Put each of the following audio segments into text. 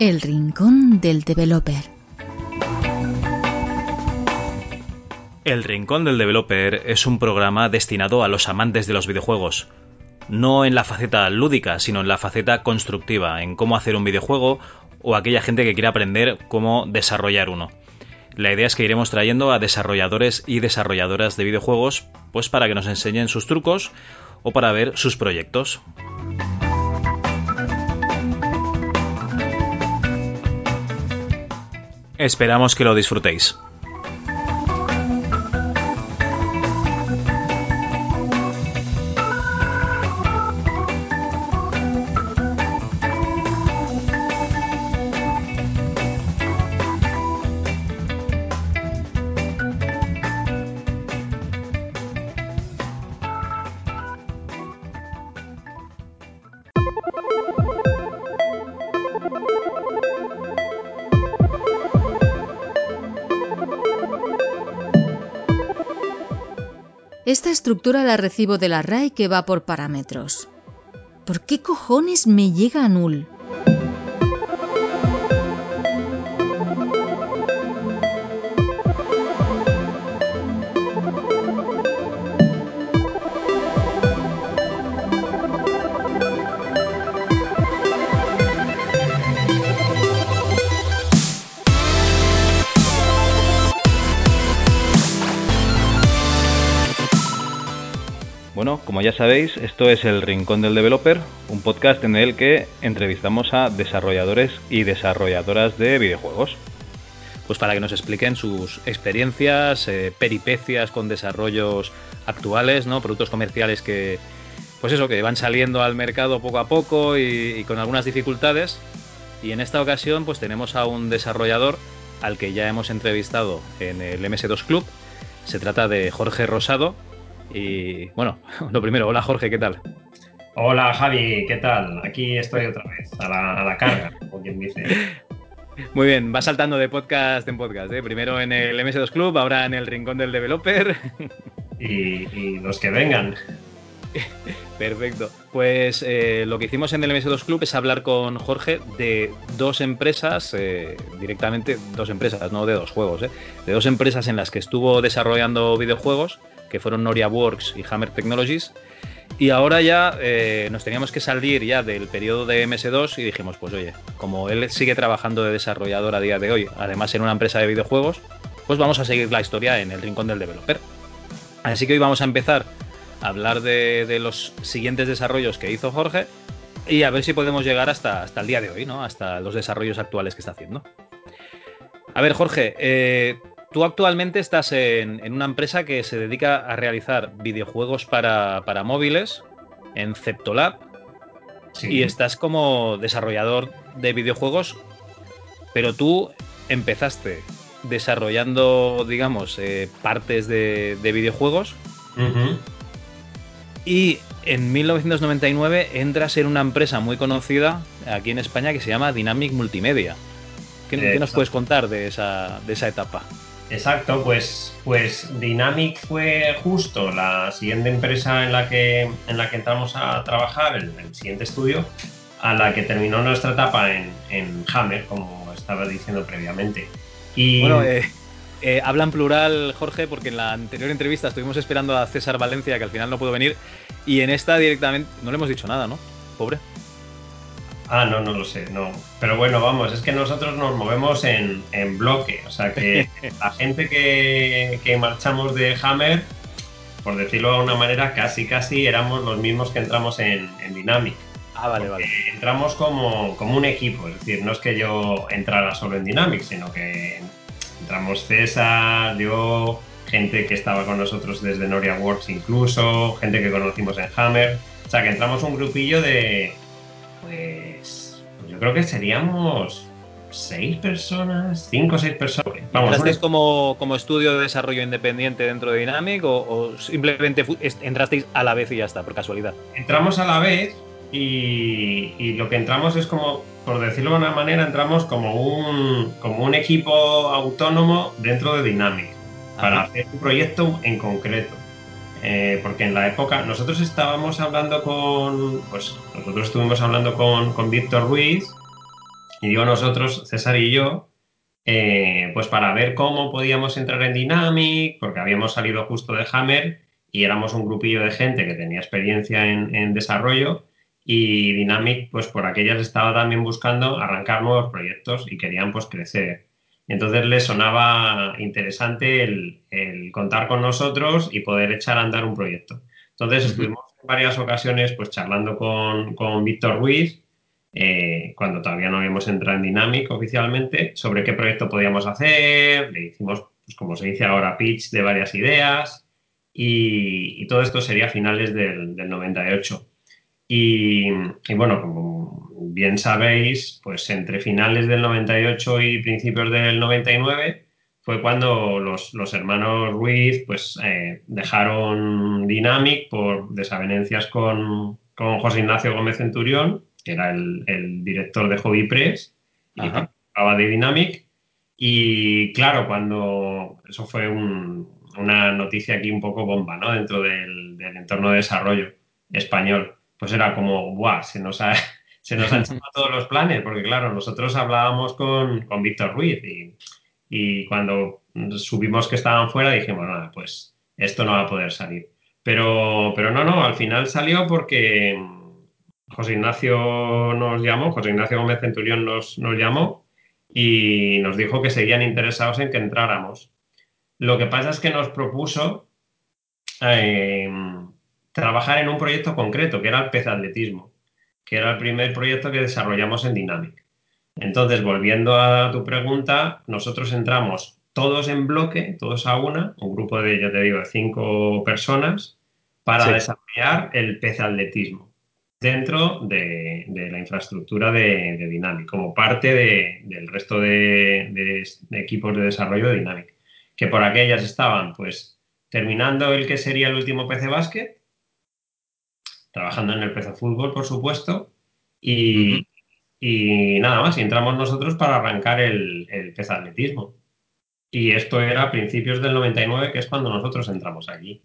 El Rincón del Developer. El Rincón del Developer es un programa destinado a los amantes de los videojuegos. No en la faceta lúdica, sino en la faceta constructiva, en cómo hacer un videojuego o aquella gente que quiere aprender cómo desarrollar uno. La idea es que iremos trayendo a desarrolladores y desarrolladoras de videojuegos, pues para que nos enseñen sus trucos o para ver sus proyectos. Esperamos que lo disfrutéis. Estructura la recibo del array que va por parámetros. ¿Por qué cojones me llega a null? Como ya sabéis, esto es el Rincón del Developer, un podcast en el que entrevistamos a desarrolladores y desarrolladoras de videojuegos. Pues para que nos expliquen sus experiencias, eh, peripecias con desarrollos actuales, ¿no? Productos comerciales que, pues eso, que van saliendo al mercado poco a poco y, y con algunas dificultades. Y en esta ocasión, pues tenemos a un desarrollador al que ya hemos entrevistado en el MS2 Club. Se trata de Jorge Rosado, y bueno, lo primero, hola Jorge, ¿qué tal? Hola Javi, ¿qué tal? Aquí estoy otra vez, a la, a la carga, como quien dice. Muy bien, va saltando de podcast en podcast. ¿eh? Primero en el MS2 Club, ahora en el Rincón del Developer. Y, y los que vengan. Perfecto. Pues eh, lo que hicimos en el MS2 Club es hablar con Jorge de dos empresas, eh, directamente dos empresas, no de dos juegos, ¿eh? de dos empresas en las que estuvo desarrollando videojuegos, que fueron Noria Works y Hammer Technologies. Y ahora ya eh, nos teníamos que salir ya del periodo de MS2 y dijimos, pues oye, como él sigue trabajando de desarrollador a día de hoy, además en una empresa de videojuegos, pues vamos a seguir la historia en el rincón del developer. Así que hoy vamos a empezar a hablar de, los siguientes desarrollos que hizo Jorge y a ver si podemos llegar hasta, hasta el día de hoy, ¿no? Hasta los desarrollos actuales que está haciendo. A ver, Jorge, eh, tú actualmente estás en, en, una empresa que se dedica a realizar videojuegos para, para móviles en Ceptolab sí. y estás como desarrollador de videojuegos, pero tú empezaste desarrollando, digamos, eh, partes de, de videojuegos. Uh -huh. Y en 1999 entras en una empresa muy conocida aquí en España que se llama Dynamic Multimedia. ¿Qué, ¿qué nos puedes contar de esa, de esa etapa? Exacto, pues, pues Dynamic fue justo la siguiente empresa en la que, en la que entramos a trabajar, el, siguiente estudio, a la que terminó nuestra etapa en, en Hammer, como estaba diciendo previamente. Y... Bueno, eh, eh, habla en plural, Jorge, porque en la anterior entrevista estuvimos esperando a César Valencia, que al final no pudo venir, y en esta directamente no le hemos dicho nada, ¿no? Pobre. Ah, no, no lo sé, no. Pero bueno, vamos, es que nosotros nos movemos en, en bloque. O sea que la gente que, que, marchamos de Hammer, por decirlo de una manera, casi casi éramos los mismos que entramos en, en Dynamic. Ah, vale, vale. Entramos como, como un equipo, es decir, no es que yo entrara solo en Dynamic, sino que entramos César, yo, gente que estaba con nosotros desde Noria Works incluso, gente que conocimos en Hammer. O sea que entramos un grupillo de, pues, pues yo creo que seríamos seis personas, cinco o seis personas. Vamos, ¿Entrasteis una... como, como estudio de desarrollo independiente dentro de Dynamic o, o, simplemente entrasteis a la vez y ya está, por casualidad? Entramos a la vez y, y, lo que entramos es como, por decirlo de una manera, entramos como un, como un equipo autónomo dentro de Dynamic Ajá. para hacer un proyecto en concreto. Eh, porque en la época nosotros estábamos hablando con, pues nosotros estuvimos hablando con, con Víctor Ruiz Y digo nosotros, César y yo, eh, pues para ver cómo podíamos entrar en Dynamic, porque habíamos salido justo de Hammer y éramos un grupillo de gente que tenía experiencia en, desarrollo y Dynamic, pues por aquellas estaba también buscando arrancar nuevos proyectos y querían pues crecer. Entonces les sonaba interesante el, contar con nosotros y poder echar a andar un proyecto. Entonces estuvimos en varias ocasiones pues charlando con, con Víctor Ruiz, eh, cuando todavía no habíamos entrado en Dynamic oficialmente, sobre qué proyecto podíamos hacer, le hicimos, pues como se dice ahora, pitch de varias ideas y, todo esto sería a finales del, 98. Y, bueno, como bien sabéis, pues entre finales del 98 y principios del 99 fue cuando los, hermanos Ruiz pues eh, dejaron Dynamic por desavenencias con, con José Ignacio Gómez Centurión que era el, director de Hobby Press y participaba de Dynamic. Y claro, cuando eso fue una noticia aquí un poco bomba, ¿no? Dentro del, entorno de desarrollo español, pues era como, ¡buah! Se nos, se nos han echado todos los planes, porque claro, nosotros hablábamos con, con Víctor Ruiz y, y cuando subimos que estaban fuera dijimos, nada, pues esto no va a poder salir. Pero, pero no, no, al final salió porque José Ignacio nos llamó, José Ignacio Gómez Centurión nos, llamó y nos dijo que seguían interesados en que entráramos. Lo que pasa es que nos propuso em, trabajar en un proyecto concreto, que era el pez atletismo, que era el primer proyecto que desarrollamos en Dynamic. Entonces, volviendo a tu pregunta, nosotros entramos todos en bloque, todos a una, un grupo de, ya te digo, cinco personas, para desarrollar el pez atletismo dentro de, la infraestructura de, Dynamic, como parte del resto de, equipos de desarrollo de Dynamic, que por aquellas estaban pues terminando el que sería el último PC Basket, trabajando en el PC Fútbol, por supuesto, y, nada más, y entramos nosotros para arrancar el, el PC Atletismo. Y esto era a principios del 99, que es cuando nosotros entramos aquí.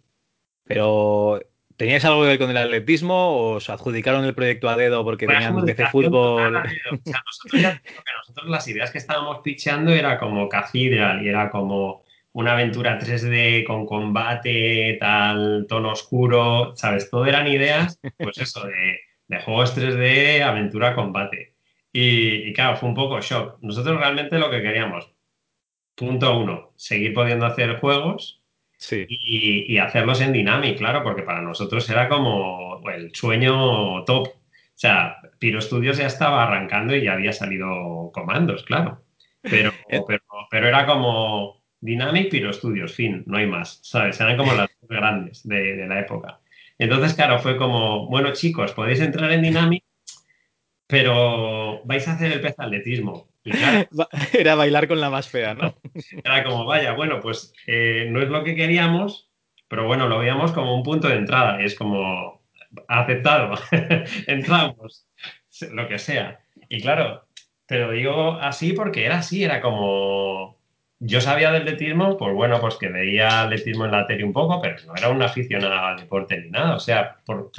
Pero ¿Teníais algo que ver con el atletismo o os adjudicaron el proyecto a dedo porque tenían un PC fútbol? O sea, nosotros, nosotros las ideas que estábamos picheando era como Cathedral y era como una aventura 3D con combate, tal, tono oscuro, ¿sabes? Todo eran ideas, pues eso, de, de juegos 3D, aventura, combate. Y, y, claro, fue un poco shock. Nosotros realmente lo que queríamos, punto uno, seguir pudiendo hacer juegos y, hacerlos en Dynamic, claro, porque para nosotros era como el sueño top. O sea, Piro Studios ya estaba arrancando y ya había salido comandos, claro. Pero, eh. pero, era como Dynamic, Piro Studios, fin, no hay más, ¿sabes? Eran como las grandes de, de la época. Entonces, claro, fue como, bueno, chicos, podéis entrar en Dynamic, pero vais a hacer el pez atletismo. Era bailar con la más fea, ¿no? Era como, vaya, bueno, pues eh, no es lo que queríamos, pero bueno, lo veíamos como un punto de entrada. Y es como, aceptado, entramos, lo que sea. Y claro, te lo digo así porque era así, era como... Yo sabía del atletismo, pues bueno, pues que veía atletismo en la tele un poco, pero no era un aficionado al deporte ni nada. O sea, por,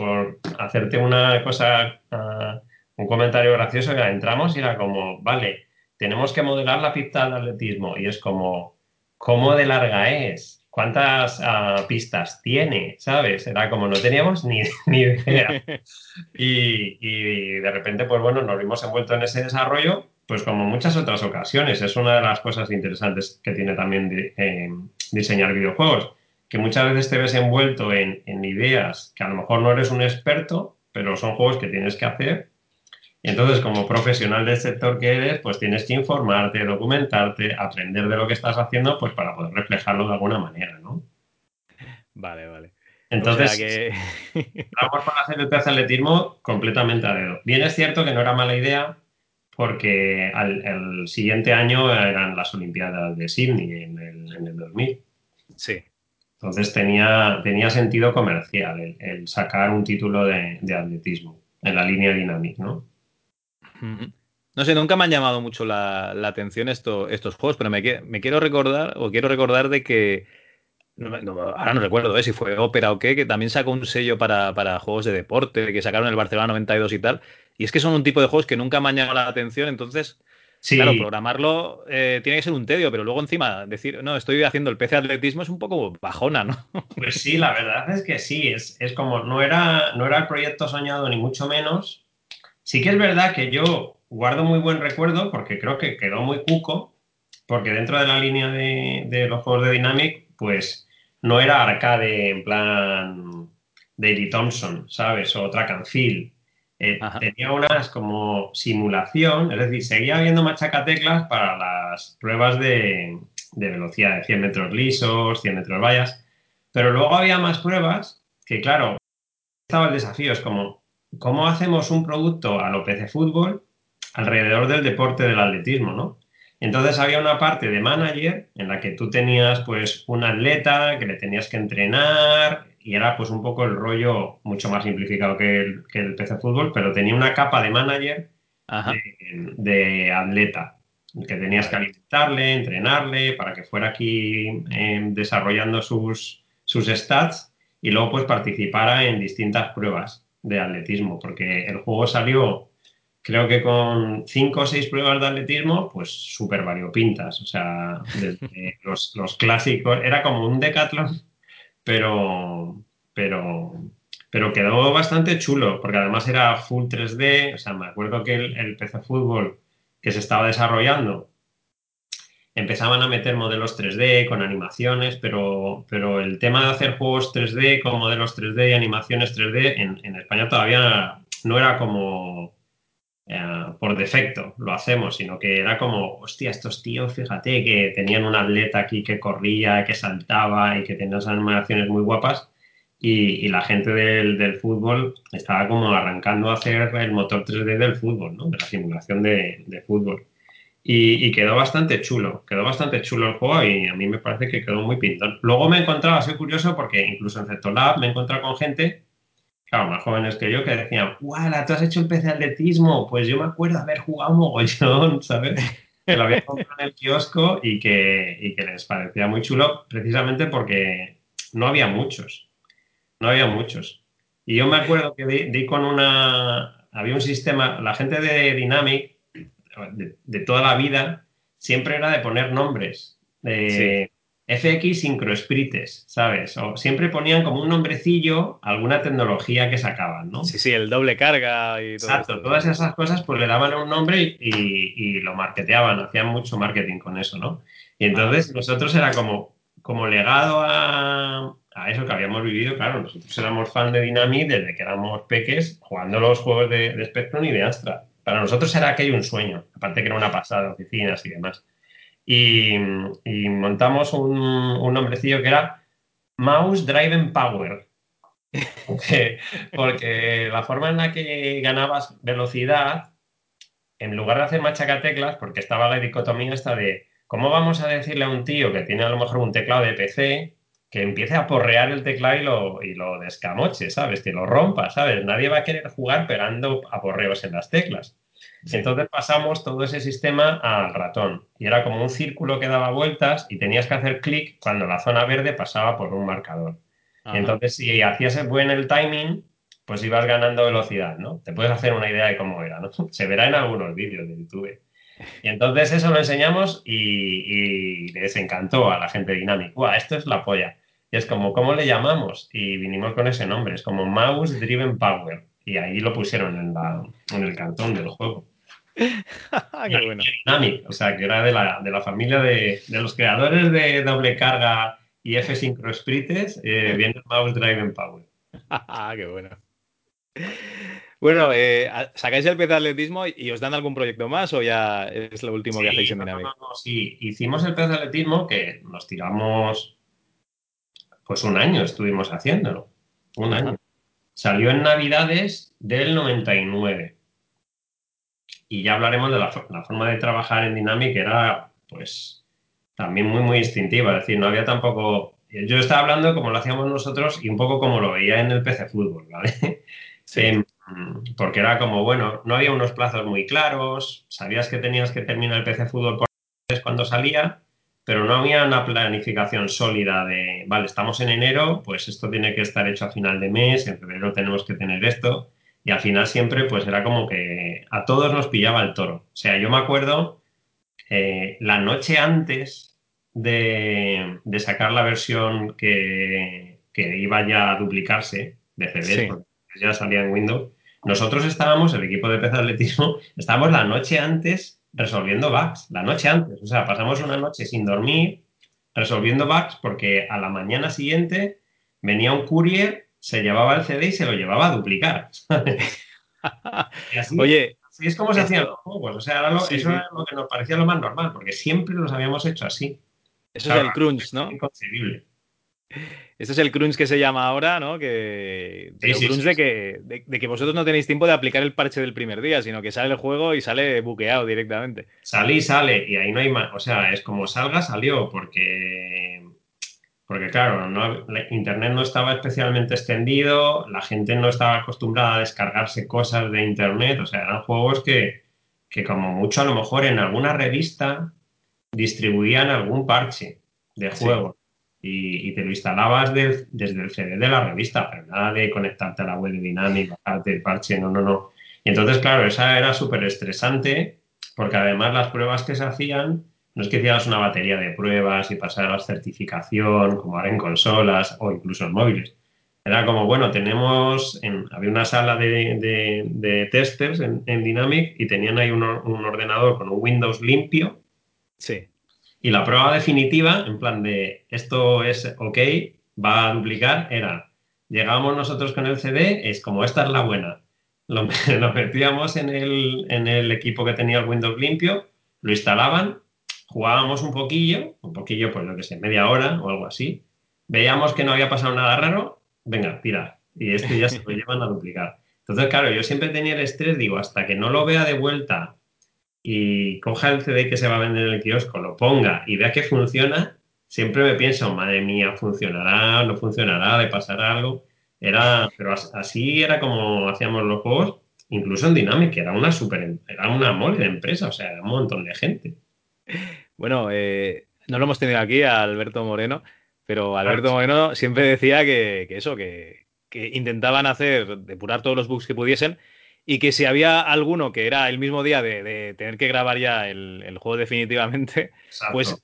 hacerte una cosa, ah, un comentario gracioso, ya entramos y era como, vale, tenemos que modelar la pista de atletismo y es como, ¿cómo de larga es? ¿Cuántas ah, pistas tiene? ¿Sabes? Era como no teníamos ni, idea. Y, de repente, pues bueno, nos vimos envueltos en ese desarrollo, pues como muchas otras ocasiones. Es una de las cosas interesantes que tiene también eh, diseñar videojuegos, que muchas veces te ves envuelto en, en ideas que a lo mejor no eres un experto, pero son juegos que tienes que hacer entonces, como profesional del sector que eres, pues tienes que informarte, documentarte, aprender de lo que estás haciendo, pues para poder reflejarlo de alguna manera, ¿no? Vale, vale. Entonces, que... vamos para hacer el atletismo completamente a dedo. Bien es cierto que no era mala idea porque el siguiente año eran las Olimpiadas de Sydney en el, 2000. Sí. Entonces tenía, tenía sentido comercial el, sacar un título de, de, atletismo en la línea Dynamic, ¿no? No sé, nunca me han llamado mucho la, atención estos juegos, pero me, quiero recordar, o quiero recordar de que, ahora no recuerdo ¿eh? si fue Ópera o qué, que también sacó un sello para, juegos de deporte, que sacaron el Barcelona 92 y tal, y es que son un tipo de juegos que nunca me han llamado la atención, entonces Claro, programarlo eh, tiene que ser un tedio, pero luego encima decir, no, estoy haciendo el PC atletismo es un poco bajona, ¿no? Pues sí, la verdad es que sí, es, es como, no era, no era el proyecto soñado ni mucho menos. Sí que es verdad que yo guardo muy buen recuerdo porque creo que quedó muy cuco, porque dentro de la línea de, de los juegos de Dynamic, pues no era arcade en plan Daily Thompson, ¿sabes? O track and field eh, tenía unas como simulación, es decir, seguía habiendo machacateclas para las pruebas de, velocidad de 100 metros lisos, 100 metros vallas, pero luego había más pruebas que, claro, estaba el desafío, es como, ¿cómo hacemos un producto a lo PC Fútbol alrededor del deporte del atletismo, no? Entonces había una parte de manager en la que tú tenías pues un atleta que le tenías que entrenar, y era pues un poco el rollo mucho más simplificado que el, que el PC Fútbol, pero tenía una capa de manager de, atleta, que tenías que alimentarle, entrenarle para que fuera aquí em, desarrollando sus, sus stats y luego pues participara en distintas pruebas de atletismo, porque el juego salió creo que con cinco o seis pruebas de atletismo, pues súper variopintas, o sea, desde los, los clásicos, era como un decathlon pero, pero, pero quedó bastante chulo, porque además era full 3D, o sea, me acuerdo que el, PC Fútbol que se estaba desarrollando empezaban a meter modelos 3D con animaciones, pero, pero el tema de hacer juegos 3D con modelos 3D y animaciones 3D en, en España todavía no era como eh, por defecto lo hacemos, sino que era como, hostia, estos tíos, fíjate que tenían un atleta aquí que corría, que saltaba y que tenía esas animaciones muy guapas. Y, la gente del, fútbol estaba como arrancando a hacer el motor 3D del fútbol, ¿no? de la simulación de, fútbol. Y, quedó bastante chulo, quedó bastante chulo el juego y a mí me parece que quedó muy pintón. Luego me he encontrado, así curioso, porque incluso en Lab me he con gente claro, más jóvenes que yo, que decían, ¡Wala, tú has hecho el PC atletismo! Pues yo me acuerdo haber jugado mogollón, ¿sabes? Que lo había comprado en el kiosco y que, les parecía muy chulo, precisamente porque no había muchos. No había muchos. Y yo me acuerdo que di, con una. Había un sistema, la gente de Dynamic, de, toda la vida, siempre era de poner nombres. De, FX Syncrosprites, ¿sabes? O siempre ponían como un nombrecillo alguna tecnología que sacaban, ¿no? Sí, sí, el doble carga y todo Exacto, todas esas cosas pues le daban un nombre y, lo marketeaban, hacían mucho marketing con eso, ¿no? Y entonces nosotros era como, como legado a, eso que habíamos vivido, claro, nosotros éramos fan de Dynamic desde que éramos peques jugando los juegos de, de Spectrum y de Astra. Para nosotros era aquello un sueño, aparte que era una pasada oficinas y demás y, montamos un, un, nombrecillo que era Mouse Driven Power. Porque, la forma en la que ganabas velocidad, en lugar de hacer machacateclas, porque estaba la dicotomía esta de cómo vamos a decirle a un tío que tiene a lo mejor un teclado de PC que empiece a porrear el teclado y lo, y lo descamoche, ¿sabes? Que lo rompa, ¿sabes? Nadie va a querer jugar pegando a porreos en las teclas. Entonces pasamos todo ese sistema al ratón y era como un círculo que daba vueltas y tenías que hacer clic cuando la zona verde pasaba por un marcador. Entonces, si hacías buen el timing, pues ibas ganando velocidad, ¿no? Te puedes hacer una idea de cómo era, ¿no? Se verá en algunos vídeos de YouTube. Y entonces eso lo enseñamos y, les encantó a la gente dinámica. ¡Guau! Esto es la polla. Y es como, ¿cómo le llamamos? Y vinimos con ese nombre. Es como Mouse Driven Power. Y ahí lo pusieron en, la, en el cartón del juego. Qué bueno. o sea, que era de la, de la familia de, de, los creadores de doble carga y F Synchro Sprites, eh, viene Mouse Driven Power. Qué bueno. Bueno, eh, ¿sacáis el atletismo y os dan algún proyecto más o ya es lo último que hacéis en Dynamic? sí, hicimos el atletismo que nos tiramos, pues un año estuvimos haciéndolo, un año. Salió en Navidades del 99 y ya hablaremos de la, forma de trabajar en Dynamic, era pues también muy, muy instintiva, es decir, no había tampoco... Yo estaba hablando como lo hacíamos nosotros y un poco como lo veía en el PC Fútbol, ¿vale? Sí. Em, porque era como, bueno, no había unos plazos muy claros, sabías que tenías que terminar el PC Fútbol cuando salía, pero no había una planificación sólida de, vale, estamos en enero, pues esto tiene que estar hecho a final de mes, en febrero tenemos que tener esto. Y al final siempre pues era como que a todos nos pillaba el toro. O sea, yo me acuerdo eh, la noche antes de, sacar la versión que, iba ya a duplicarse de CD, porque ya salía en Windows, nosotros estábamos, el equipo de PC Atletismo, estábamos la noche antes resolviendo bugs, la noche antes. O sea, pasamos una noche sin dormir resolviendo bugs porque a la mañana siguiente venía un courier, se llevaba el CD y se lo llevaba a duplicar. Oye, así es como se hacían los juegos. O sea, eso era lo que nos parecía lo más normal, porque siempre los habíamos hecho así. Eso es el crunch, ¿no? Inconcebible. Este es el crunch que se llama ahora, ¿no? Que, el crunch de, que, de, que vosotros no tenéis tiempo de aplicar el parche del primer día, sino que sale el juego y sale buqueado directamente. Sale y sale, y ahí no hay más. O sea, es como salga, salió, porque. Porque claro, Internet no estaba especialmente extendido, la gente no estaba acostumbrada a descargarse cosas de Internet, o sea, eran juegos que, que como mucho a lo mejor en alguna revista distribuían algún parche de juego y, te lo instalabas desde el CD de la revista, pero nada de conectarte a la web de Dynamic, bajarte el parche, no, no, no. Y entonces, claro, esa era súper estresante porque además las pruebas que se hacían no es que hicieras una batería de pruebas y pasaras certificación, como ahora en consolas o incluso en móviles. Era como, bueno, tenemos, había una sala de, testers en, Dynamic y tenían ahí un, un ordenador con un Windows limpio. Sí y la prueba definitiva, en plan de esto es ok, va a duplicar, era, llegábamos nosotros con el CD, es como esta es la buena. Lo, metíamos en el, en el equipo que tenía el Windows limpio, lo instalaban, jugábamos un poquillo, un poquillo, pues lo que sé, media hora o algo así. Veíamos que no había pasado nada raro, venga, tira. Y este ya se lo llevan a duplicar. Entonces, claro, yo siempre tenía el estrés, digo, hasta que no lo vea de vuelta y coja el CD que se va a vender en el kiosco, lo ponga y vea que funciona, siempre me pienso, madre mía, ¿funcionará? ¿No funcionará? ¿Le pasará algo? Era, pero así era como hacíamos los juegos, incluso en Dynamic, era una super, era una mole de empresa, o sea, era un montón de gente. Bueno, eh, no lo hemos tenido aquí a Alberto Moreno, pero Alberto Moreno siempre decía que, eso, que, que, intentaban hacer, depurar todos los bugs que pudiesen y que si había alguno que era el mismo día de, tener que grabar ya el, juego definitivamente, pues,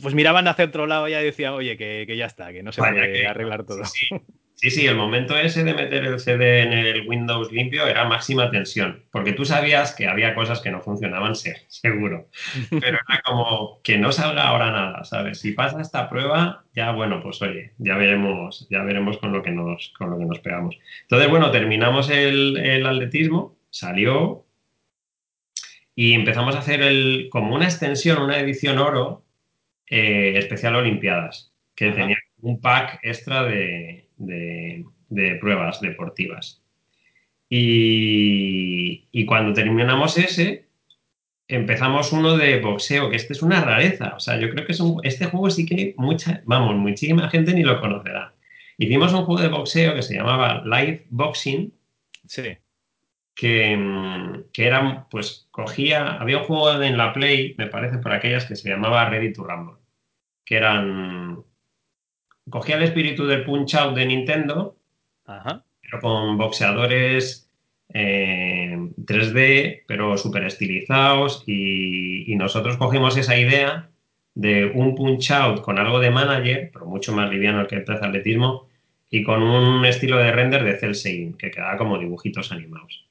pues miraban hacia otro lado y ya decían, oye, que, ya está, que no se puede arreglar todo. Sí, sí. El momento ese de meter el CD en el Windows limpio era máxima tensión, porque tú sabías que había cosas que no funcionaban, seguro, pero era como que no salga ahora nada, ¿sabes? Si pasa esta prueba, ya bueno, pues oye, ya veremos, ya veremos con lo que nos, con lo que nos pegamos. Entonces, bueno, terminamos el, atletismo, salió y empezamos a hacer el, como una extensión, una edición oro eh, especial Olimpiadas, que tenía un pack extra de, pruebas deportivas. Y, y, cuando terminamos ese, empezamos uno de boxeo, que este es una rareza. O sea, yo creo que es este juego sí que mucha, vamos, muchísima gente ni lo conocerá. Hicimos un juego de boxeo que se llamaba Live Boxing. Sí. Que, que era, pues, cogía, había un juego en la Play, me parece, por aquellas que se llamaba Ready to Rumble, que eran, cogía el espíritu del Punch Out de Nintendo, pero con boxeadores 3D, eh, pero súper estilizados y, nosotros cogimos esa idea de un punch out con algo de manager, pero mucho más liviano que el de atletismo, y con un estilo de render de cel shading, que quedaba como dibujitos animados.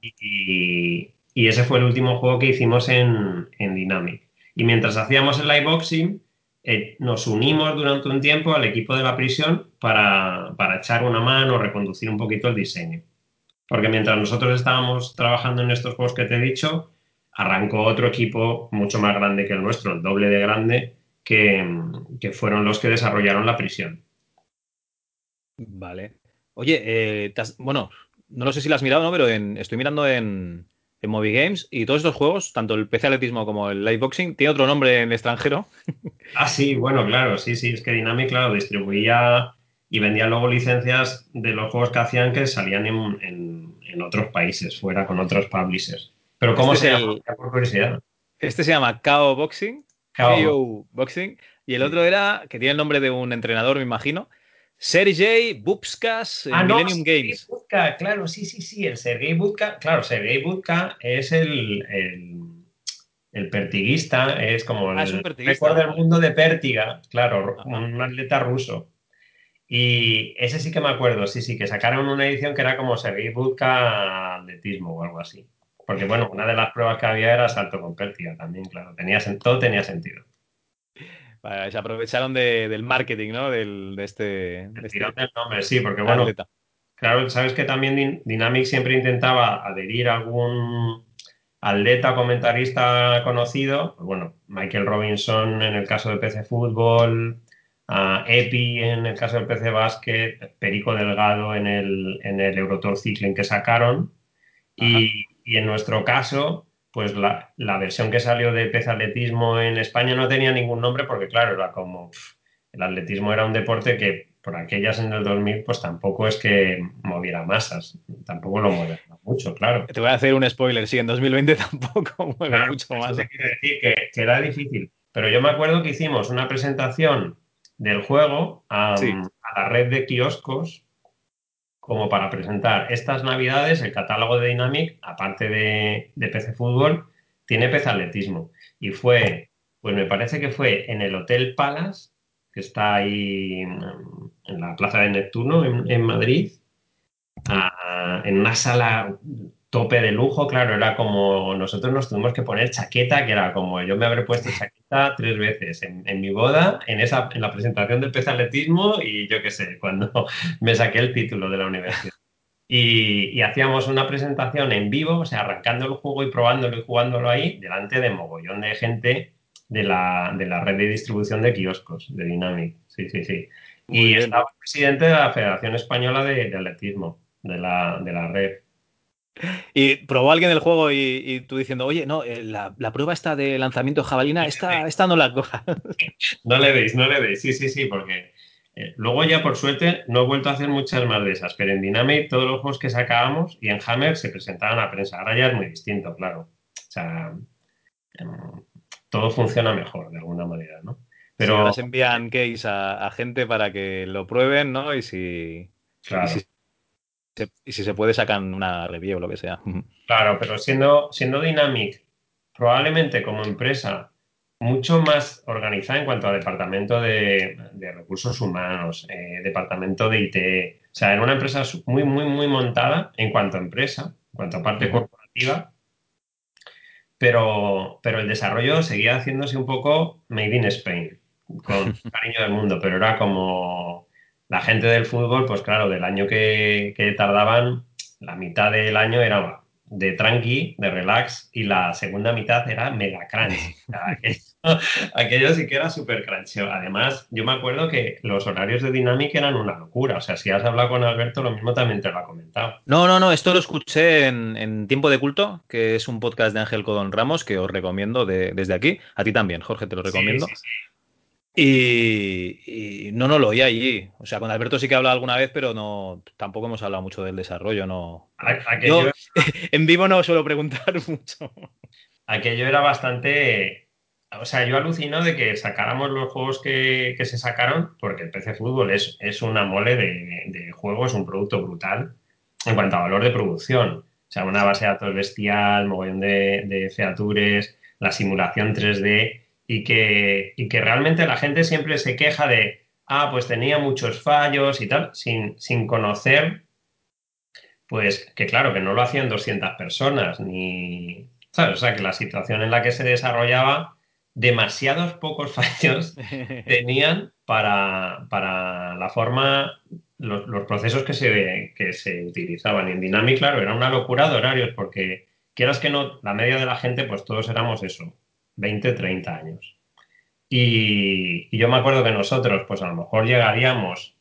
Y, ese fue el último juego que hicimos en, Dynamic. Y mientras hacíamos el live boxing, eh, nos unimos durante un tiempo al equipo de la prisión para, para echar una mano, reconducir un poquito el diseño. Porque mientras nosotros estábamos trabajando en estos juegos que te he dicho, arrancó otro equipo mucho más grande que el nuestro, el doble de grande, que, fueron los que desarrollaron la prisión. Vale. Oye, eh, bueno, no lo sé si lo has mirado, ¿no? Pero estoy mirando en, en Movie Games y todos estos juegos, tanto el PC Atletismo como el Live Boxing, tiene otro nombre en extranjero. Ah, sí, bueno, claro, sí, sí, es que Dynamic, claro, distribuía y vendían luego licencias de los juegos que hacían que salían en, otros países, fuera con otros publishers. Pero ¿cómo este se llama? Por curiosidad. Este se llama KO Boxing. KO Boxing. Y el otro era, que tiene el nombre de un entrenador, me imagino, Sergei Bubskas ah, Millennium Games. claro, sí, sí, sí, el Sergei Bubka, claro, Sergei Bubka es el, el pertiguista es como Ah, el récord del mundo de pértiga, claro, Ajá. un atleta ruso. Y ese sí que me acuerdo, sí, sí, que sacaron una edición que era como Sergei Budka atletismo o algo así. Porque bueno, una de las pruebas que había era salto con pértiga también, claro, tenía, todo tenía sentido. Vale, se aprovecharon de- del marketing, ¿no? Del, de este, de El este del nombre, sí, porque bueno, atleta. Claro, sabes que también Dynamic siempre intentaba adherir a algún atleta comentarista conocido. Pues bueno, Michael Robinson en el caso del PC Fútbol, a Epi en el caso del PC Básquet, Perico Delgado en el, en el Eurotour Cycling que sacaron. Y, y en nuestro caso, pues la, la versión que salió de PC Atletismo en España no tenía ningún nombre porque, claro, era como el atletismo era un deporte que por aquellas en el 2000 pues tampoco es que moviera masas, tampoco lo mueve mucho, claro. Te voy a hacer un spoiler, sí, en 2020 tampoco mueve Claro, mucho más. te quiero decir que, que era difícil. Pero yo me acuerdo que hicimos una presentación del juego a, Sí. a la red de kioscos como para presentar estas navidades el catálogo de Dynamic, aparte de, de PC Fútbol, tiene PC Atletismo. Y fue, pues me parece que fue en el Hotel Palace, que está ahí en, en la Plaza de Neptuno, en, en Madrid, a- en una sala tope de lujo, claro, era como nosotros nos tuvimos que poner chaqueta, que era como yo me habré puesto chaqueta tres veces en, en mi boda, en esa, en la presentación del pez atletismo y yo qué sé, cuando me saqué el título de la universidad. Y, y hacíamos una presentación en vivo, o sea, arrancando el juego y probándolo y jugándolo ahí, delante de mogollón de gente de la, de la red de distribución de kioscos, de Dynamic. Sí, sí, sí. Muy y bien. estaba el presidente de la Federación Española de, de Atletismo, de la, de la red. Y probó alguien el juego y, y tú diciendo, oye, no, eh, la, la prueba esta de lanzamiento de jabalina, esta, esta no la coja. No le deis, no le deis. Sí, sí, sí, porque eh, luego ya por suerte no he vuelto a hacer muchas más de esas, pero en Dynamic todos los juegos que sacábamos y en Hammer se presentaban a prensa. Ahora ya es muy distinto, claro. O sea, em, todo funciona mejor de alguna manera, ¿no? Pero Pero ahora se envían case a, a gente para que lo prueben, ¿no? Y si, claro, y si, se, y si se puede sacan una review o lo que sea. claro, pero siendo, siendo Dynamic probablemente como empresa mucho más organizada en cuanto a departamento de, de recursos humanos, eh, departamento de IT. O sea, era una empresa muy, muy, muy montada en cuanto a empresa, en cuanto a parte corporativa, pero, pero el desarrollo seguía haciéndose un poco made in Spain, con cariño del mundo, pero era como la gente del fútbol, pues claro, del año que, que tardaban, la mitad del año era de tranqui, de relax, y la segunda mitad era mega crunch. Aquello, aquello sí que era súper crunch. Además, yo me acuerdo que los horarios de Dynamic eran una locura. O sea, si has hablado con Alberto, lo mismo también te lo ha comentado. No, no, no, esto lo escuché en, en Tiempo de Culto, que es un podcast de Ángel Codón Ramos que os recomiendo de- desde aquí. A ti también, Jorge, te lo recomiendo. Sí, sí, Y, y no, no lo oí allí. O sea, con Alberto sí que he hablado alguna vez, pero no, tampoco hemos hablado mucho del desarrollo, no. A- Aquello, Yo en vivo no suelo preguntar mucho. aquello era bastante. O sea, yo alucino de que sacáramos los juegos que, que se sacaron, porque el PC Fútbol es, es una mole de, de juego, es un producto brutal en cuanto a valor de producción. O sea, una base de datos bestial, mogollón de, de features, la simulación 3D, y que, y que realmente la gente siempre se queja de, ah, pues tenía muchos fallos y tal, sin, sin conocer, pues que claro, que no lo hacían 200 personas, ni. ¿Sabes? O sea, que la situación en la que se desarrollaba, demasiados pocos fallos tenían para, para la forma, los, procesos que se, que se utilizaban. Y en Dynamic, claro, era una locura de horarios, porque quieras que no, la media de la gente, pues todos éramos eso, 20, 30 años. Y, y yo me acuerdo que nosotros, pues a lo mejor llegaríamos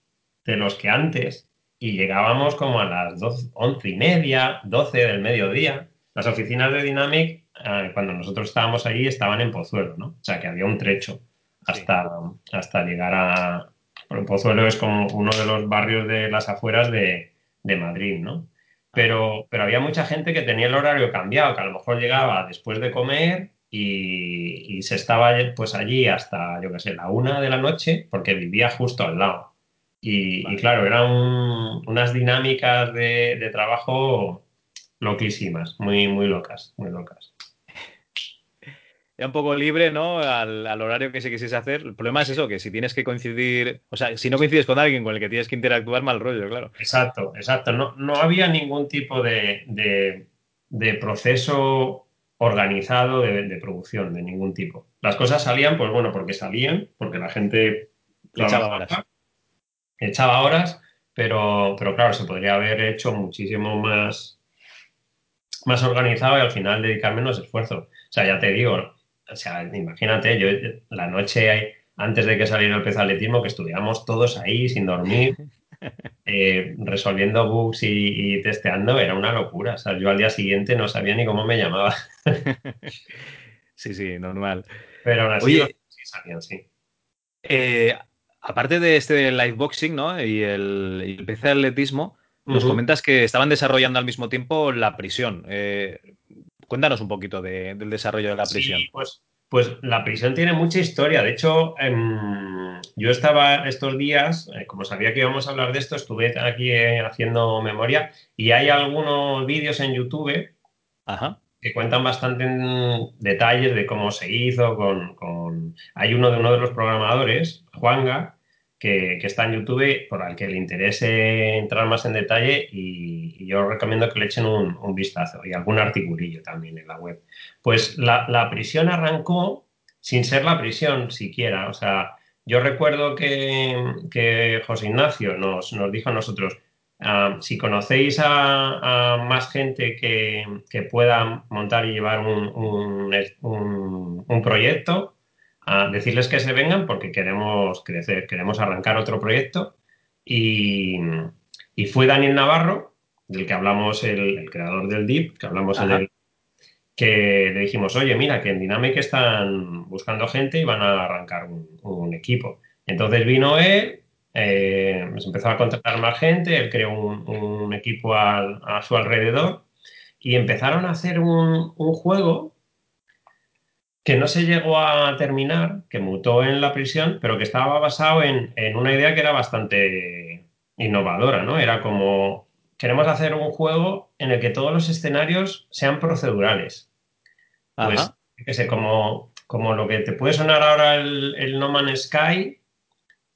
de los que antes y llegábamos como a las 12, 11 y media, 12 del mediodía. Las oficinas de Dynamic, eh, cuando nosotros estábamos allí, estaban en Pozuelo, ¿no? O sea, que había un trecho hasta, hasta llegar a... Bueno, Pozuelo es como uno de los barrios de las afueras de, de Madrid, ¿no? Pero, pero había mucha gente que tenía el horario cambiado, que a lo mejor llegaba después de comer y, y se estaba pues allí hasta, yo qué sé, la una de la noche, porque vivía justo al lado. Y, Vale. y claro, eran un- unas dinámicas de, de trabajo loquísimas, muy, muy locas, muy locas. un poco libre, ¿no? Al, horario que se quisiese hacer. El problema es eso, que si tienes que coincidir, o sea, si no coincides con alguien con el que tienes que interactuar, mal rollo, claro. Exacto, exacto. No, no había ningún tipo de, proceso organizado de, producción, de ningún tipo. Las cosas salían, pues bueno, porque salían, porque la gente echaba horas. Echaba horas, pero, pero claro, se podría haber hecho muchísimo más, más organizado y al final dedicar menos esfuerzo. O sea, ya te digo, o sea, imagínate, yo la noche antes de que saliera el pez atletismo, que estuviéramos todos ahí sin dormir, eh, resolviendo bugs y, testeando, era una locura. O sea, yo al día siguiente no sabía ni cómo me llamaba. sí, sí, normal. Pero aún así, sí salían, sí. Eh, aparte de este liveboxing, ¿no? Y el, el PC atletismo, nos comentas que estaban desarrollando al mismo tiempo la prisión. Eh, Cuéntanos un poquito del desarrollo de la prisión. pues, pues la prisión tiene mucha historia. De hecho, em, yo estaba estos días, eh, como sabía que íbamos a hablar de esto, estuve aquí eh, haciendo memoria y hay algunos vídeos en YouTube que cuentan bastante detalles de cómo se hizo. Con, Hay uno de uno de los programadores, Juanga, que, está en YouTube por al que le interese entrar más en detalle y, yo recomiendo que le echen un, vistazo y algún articulillo también en la web. Pues la, prisión arrancó sin ser la prisión siquiera. O sea, yo recuerdo que, José Ignacio nos, dijo a nosotros, ah, si conocéis a, más gente que, pueda montar y llevar un, un proyecto, a decirles que se vengan porque queremos crecer, queremos arrancar otro proyecto. Y, fue Daniel Navarro, del que hablamos, el, creador del DIP, que hablamos en el que le dijimos, oye, mira, que en Dynamic están buscando gente y van a arrancar un, equipo. Entonces vino él, eh, se empezó a contratar más gente, él creó un, equipo a, su alrededor y empezaron a hacer un, juego que no se llegó a terminar, que mutó en la prisión, pero que estaba basado en, una idea que era bastante innovadora, ¿no? Era como, queremos hacer un juego en el que todos los escenarios sean procedurales. Pues, qué sé, como, como lo que te puede sonar ahora el, No Man's Sky,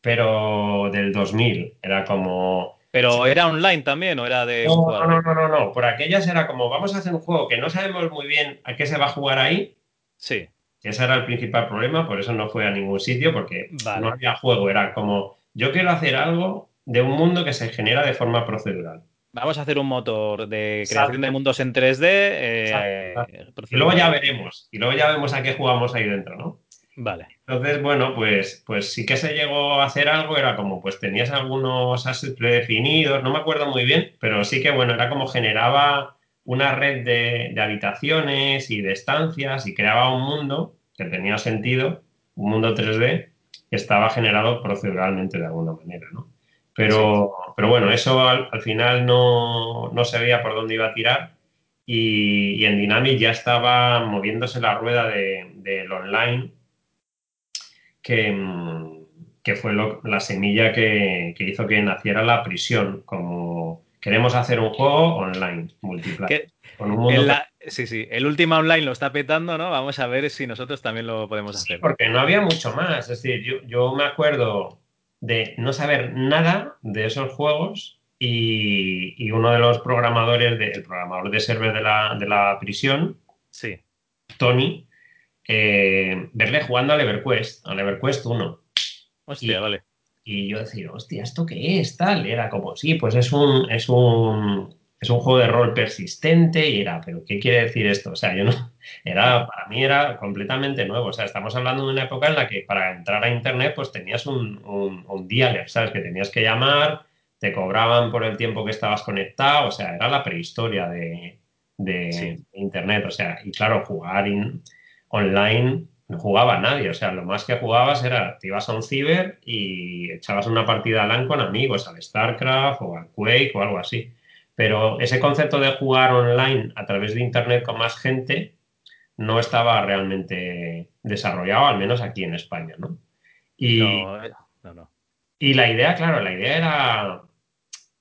pero del 2000. Era como... ¿Pero era online también o era de.? No, no, no, no, no. Por aquellas era como vamos a hacer un juego que no sabemos muy bien a qué se va a jugar ahí. Sí. Ese era el principal problema, por eso no fue a ningún sitio, porque no había juego. Era como, yo quiero hacer algo de un mundo que se genera de forma procedural. Vamos a hacer un motor de creación de mundos en 3D. Eh, y luego ya veremos. Y luego ya vemos a qué jugamos ahí dentro, ¿no? Vale. Entonces, bueno, pues, pues sí que se llegó a hacer algo. Era como, pues tenías algunos assets predefinidos, no me acuerdo muy bien, pero sí que, bueno, era como generaba una red de, habitaciones y de estancias y creaba un mundo que tenía sentido, un mundo 3D que estaba generado proceduralmente de alguna manera, ¿no? Pero, pero bueno, eso al, final no, se veía por dónde iba a tirar y, en Dynamic ya estaba moviéndose la rueda del online que, que fue la semilla que, que hizo que naciera la prisión como Queremos hacer un juego online, multiplayer. Sí, sí, el último online lo está petando, ¿no? Vamos a ver si nosotros también lo podemos hacer. porque no había mucho más. Es decir, yo, me acuerdo de no saber nada de esos juegos y, uno de los programadores, el programador de server de la, prisión, sí. Tony, eh, verle jugando al EverQuest, al EverQuest 1. Hostia, vale. Y yo decía, hostia, ¿esto qué es? Tal. era como, sí, pues es un, es un, es un juego de rol persistente y era, pero ¿qué quiere decir esto? O sea, yo no, era, para mí era completamente nuevo. O sea, estamos hablando de una época en la que para entrar a Internet pues tenías un, un, un dialer, ¿sabes? Que tenías que llamar, te cobraban por el tiempo que estabas conectado, o sea, era la prehistoria de, de Internet. O sea, y claro, jugar online no jugaba nadie. O sea, lo más que jugabas era, te ibas a un ciber y echabas una partida LAN con amigos, al StarCraft o al Quake o algo así. Pero ese concepto de jugar online a través de Internet con más gente no estaba realmente desarrollado, al menos aquí en España, ¿no? Y, y la idea, claro, la idea era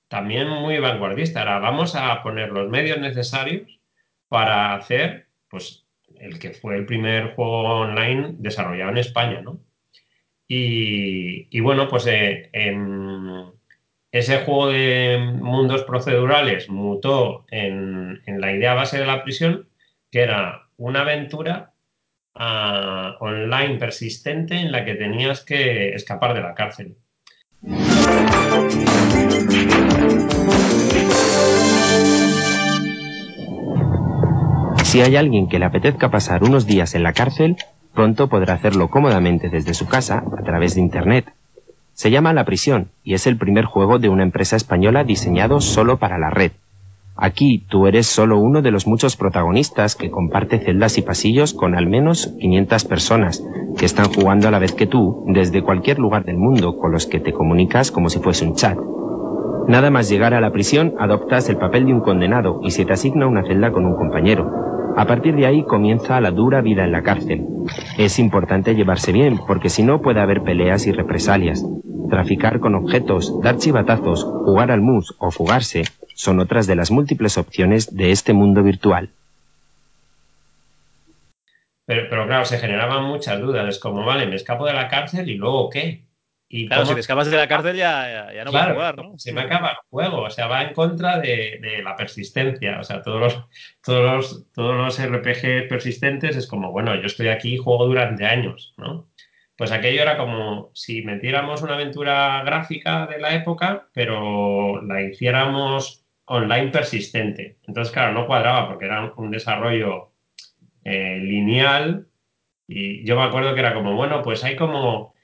también muy vanguardista, era vamos a poner los medios necesarios para hacer, pues, el que fue el primer juego online desarrollado en España, ¿no? Y, bueno, pues eh, ese juego de mundos procedurales mutó en, la idea base de la prisión, que era una aventura ah, online persistente en la que tenías que escapar de la cárcel. Si hay alguien que le apetezca pasar unos días en la cárcel, pronto podrá hacerlo cómodamente desde su casa a través de Internet. Se llama La Prisión y es el primer juego de una empresa española diseñado solo para la red. Aquí tú eres solo uno de los muchos protagonistas que comparte celdas y pasillos con al menos 500 personas que están jugando a la vez que tú desde cualquier lugar del mundo con los que te comunicas como si fuese un chat. Nada más llegar a la prisión adoptas el papel de un condenado y se te asigna una celda con un compañero. A partir de ahí comienza la dura vida en la cárcel. Es importante llevarse bien, porque si no puede haber peleas y represalias. Traficar con objetos, dar chivatazos, jugar al mus o fugarse son otras de las múltiples opciones de este mundo virtual. Pero, pero claro, se generaban muchas dudas. Es como, vale, me escapo de la cárcel y luego qué. Y claro, si te escapas de la cárcel ya, ya no va a jugar, ¿no? Se me acaba el juego, o sea, va en contra de, la persistencia. O sea, todos los, todos los, todos los RPG persistentes es como, bueno, yo estoy aquí y juego durante años, ¿no? Pues aquello era como si metiéramos una aventura gráfica de la época, pero la hiciéramos online persistente. Entonces, claro, no cuadraba porque era un desarrollo eh, lineal y yo me acuerdo que era como, bueno, pues hay como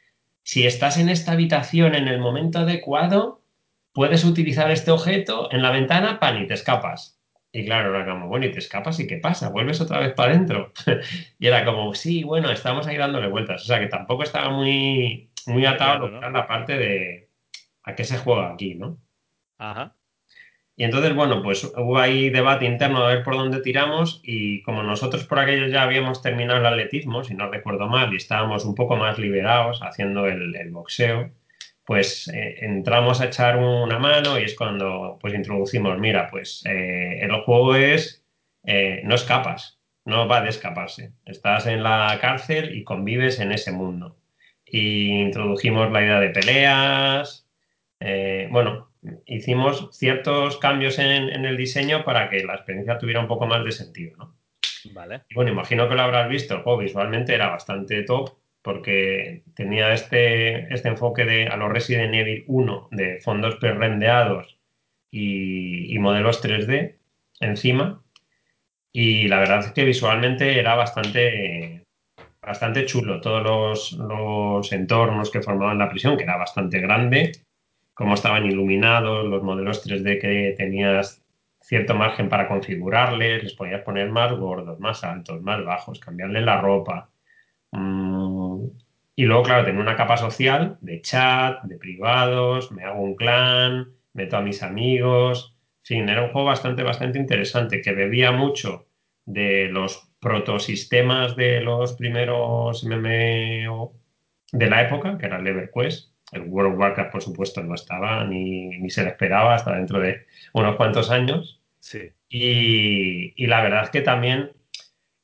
si estás en esta habitación en el momento adecuado, puedes utilizar este objeto en la ventana, pan, y te escapas. Y claro, era como, bueno, y te escapas y qué pasa, vuelves otra vez para adentro. y era como, sí, bueno, estamos ahí dándole vueltas. O sea que tampoco estaba muy, muy atado a la parte de a qué se juega aquí, ¿no? Ajá. Y entonces, bueno, pues hubo ahí debate interno a ver por dónde tiramos y como nosotros por aquello ya habíamos terminado el atletismo, si no recuerdo mal, y estábamos un poco más liberados haciendo el, boxeo, pues eh, entramos a echar una mano y es cuando pues introducimos, mira, pues eh, el juego es, eh, no escapas, no va de escaparse, estás en la cárcel y convives en ese mundo. Y introdujimos la idea de peleas, bueno, hicimos ciertos cambios en, el diseño para que la experiencia tuviera un poco más de sentido, ¿no? Vale. bueno, imagino que lo habrás visto, el juego visualmente era bastante top porque tenía este, este enfoque de, a los Resident Evil 1 de fondos pre-rendeados y, modelos 3D encima. Y la verdad es que visualmente era bastante, bastante chulo. Todos los, los entornos que formaban la prisión, que era bastante grande, cómo estaban iluminados, los modelos 3D que tenías cierto margen para configurarles, les podías poner más gordos, más altos, más bajos, cambiarle la ropa. Mm, y luego, claro, tenía una capa social de chat, de privados, me hago un clan, meto a mis amigos. En fin, era un juego bastante, bastante interesante que bebía mucho de los protosistemas de los primeros MMO de la época, que era el EverQuest, el World of Warcraft, por supuesto, no estaba ni, se le esperaba hasta dentro de unos cuantos años. Sí. Y, la verdad es que también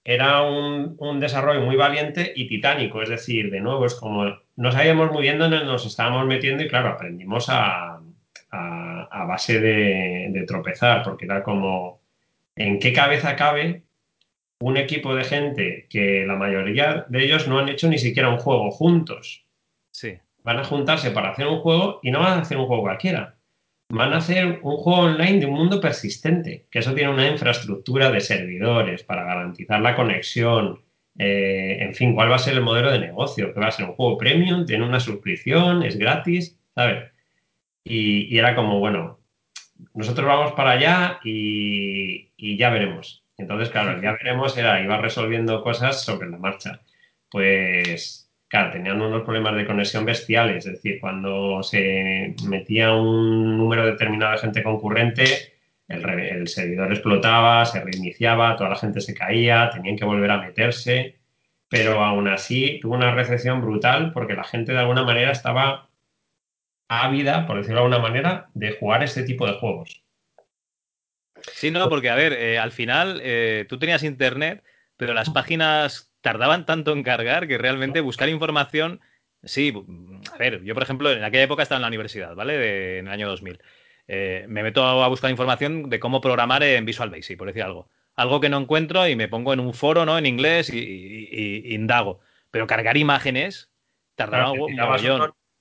era un, desarrollo muy valiente y titánico. Es decir, de nuevo, es como no sabíamos muy bien dónde nos estábamos metiendo y claro, aprendimos a, base de, de, tropezar, porque era como, ¿en qué cabeza cabe un equipo de gente que la mayoría de ellos no han hecho ni siquiera un juego juntos? Sí van a juntarse para hacer un juego y no van a hacer un juego cualquiera. Van a hacer un juego online de un mundo persistente, que eso tiene una infraestructura de servidores para garantizar la conexión. Eh, en fin, ¿cuál va a ser el modelo de negocio? Que va a ser un juego premium, tiene una suscripción, es gratis, ¿sabes? Y, era como, bueno, nosotros vamos para allá y, ya veremos. Entonces, claro, ya veremos era, iba resolviendo cosas sobre la marcha. Pues claro, tenían unos problemas de conexión bestiales, es decir, cuando se metía un número determinado de gente concurrente, el, servidor explotaba, se reiniciaba, toda la gente se caía, tenían que volver a meterse, pero aún así tuvo una recepción brutal porque la gente de alguna manera estaba ávida, por decirlo de alguna manera, de jugar este tipo de juegos. Sí, no, porque a ver, eh, al final eh, tú tenías internet, pero las páginas tardaban tanto en cargar que realmente buscar información, sí, a ver, yo por ejemplo en aquella época estaba en la universidad, ¿vale? en el año 2000. Eh, me meto a buscar información de cómo programar en Visual Basic, por decir algo. Algo que no encuentro y me pongo en un foro, ¿no? En inglés y, indago. Pero cargar imágenes tardaba un.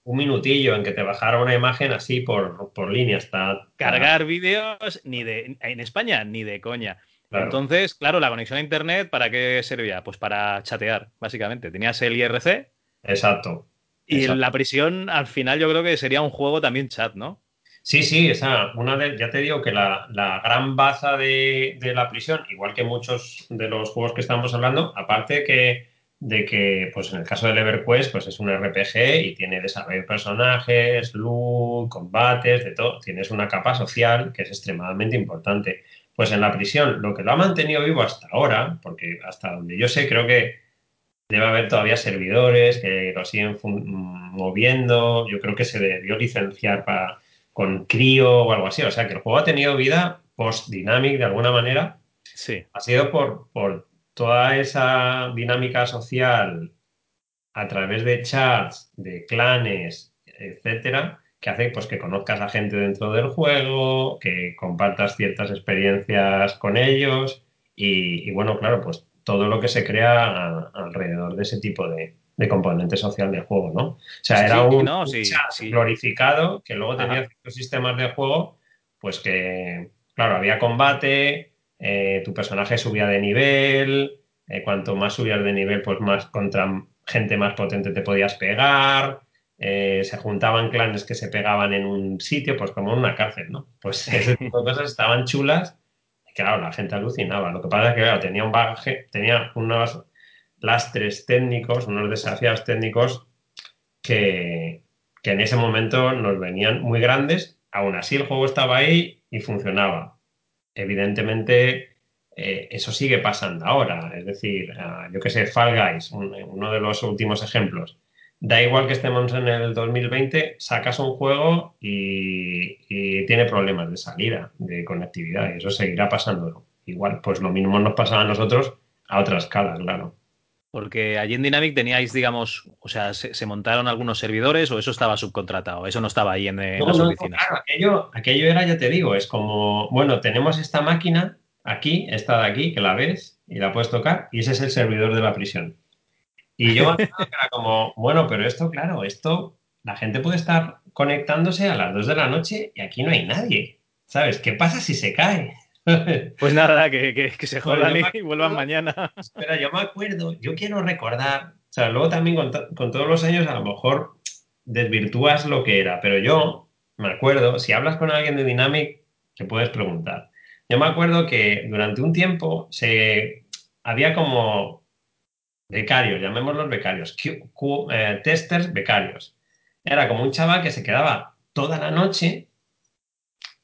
Un minutillo en que te bajara una imagen así por, por línea. Está, Cargar vídeos ni de en España ni de coña. Entonces, claro, la conexión a internet, ¿para qué servía? Pues para chatear, básicamente. Tenías el IRC. Exacto. Y la prisión, al final, yo creo que sería un juego también chat, ¿no? Sí, sí, esa, una de, ya te digo que la, gran baza de, la prisión, igual que muchos de los juegos que estamos hablando, aparte que, de que, pues en el caso del EverQuest, pues es un RPG y tiene desarrollo de personajes, loot, combates, de todo. Tienes una capa social que es extremadamente importante. Pues en la prisión, lo que lo ha mantenido vivo hasta ahora, porque hasta donde yo sé, creo que debe haber todavía servidores que lo siguen moviendo. Yo creo que se debió licenciar para con crío o algo así. O sea que el juego ha tenido vida post-dynamic de alguna manera. Sí. Ha sido por, por toda esa dinámica social a través de chats, de clanes, etcétera, que hace pues, que conozcas a gente dentro del juego, que compartas ciertas experiencias con ellos y, y bueno, claro, pues todo lo que se crea alrededor de ese tipo de, de componente social del juego, ¿no? O sea, era un, glorificado que luego tenía ciertos sistemas de juego, pues que, claro, había combate, eh, tu personaje subía de nivel, eh, cuanto más subías de nivel, pues más contra gente más potente te podías pegar, eh, se juntaban clanes que se pegaban en un sitio, pues como en una cárcel, ¿no? Pues ese tipo de cosas estaban chulas y claro, la gente alucinaba. Lo que pasa es que, claro, tenía un bagaje, tenía unos lastres técnicos, unos desafíos técnicos que, en ese momento nos venían muy grandes. Aún así, el juego estaba ahí y funcionaba. Evidentemente, eh, eso sigue pasando ahora. Es decir, ah, yo que sé, Fall Guys, uno de los últimos ejemplos. Da igual que estemos en el 2020, sacas un juego y, y, tiene problemas de salida, de conectividad, y eso seguirá pasando. Igual, pues lo mismo nos pasaba a nosotros a otra escala, claro. Porque allí en Dynamic teníais, digamos, o sea, se, montaron algunos servidores o eso estaba subcontratado, eso no estaba ahí en, las oficinas. claro, aquello, aquello era, ya te digo, es como, bueno, tenemos esta máquina aquí, esta de aquí, que la ves y la puedes tocar, y ese es el servidor de la prisión. Y yo era como, bueno, pero esto, claro, esto, la gente puede estar conectándose a las 2 de la noche y aquí no hay nadie. ¿Sabes? ¿Qué pasa si se cae? Pues nada, que, se jodan y vuelvan mañana. Espera, yo me acuerdo, yo quiero recordar, o sea, luego también con, todos los años a lo mejor desvirtúas lo que era, pero yo me acuerdo, si hablas con alguien de Dynamic, te puedes preguntar. Yo me acuerdo que durante un tiempo se había como becarios, llamémoslos becarios, eh, testers becarios. Era como un chaval que se quedaba toda la noche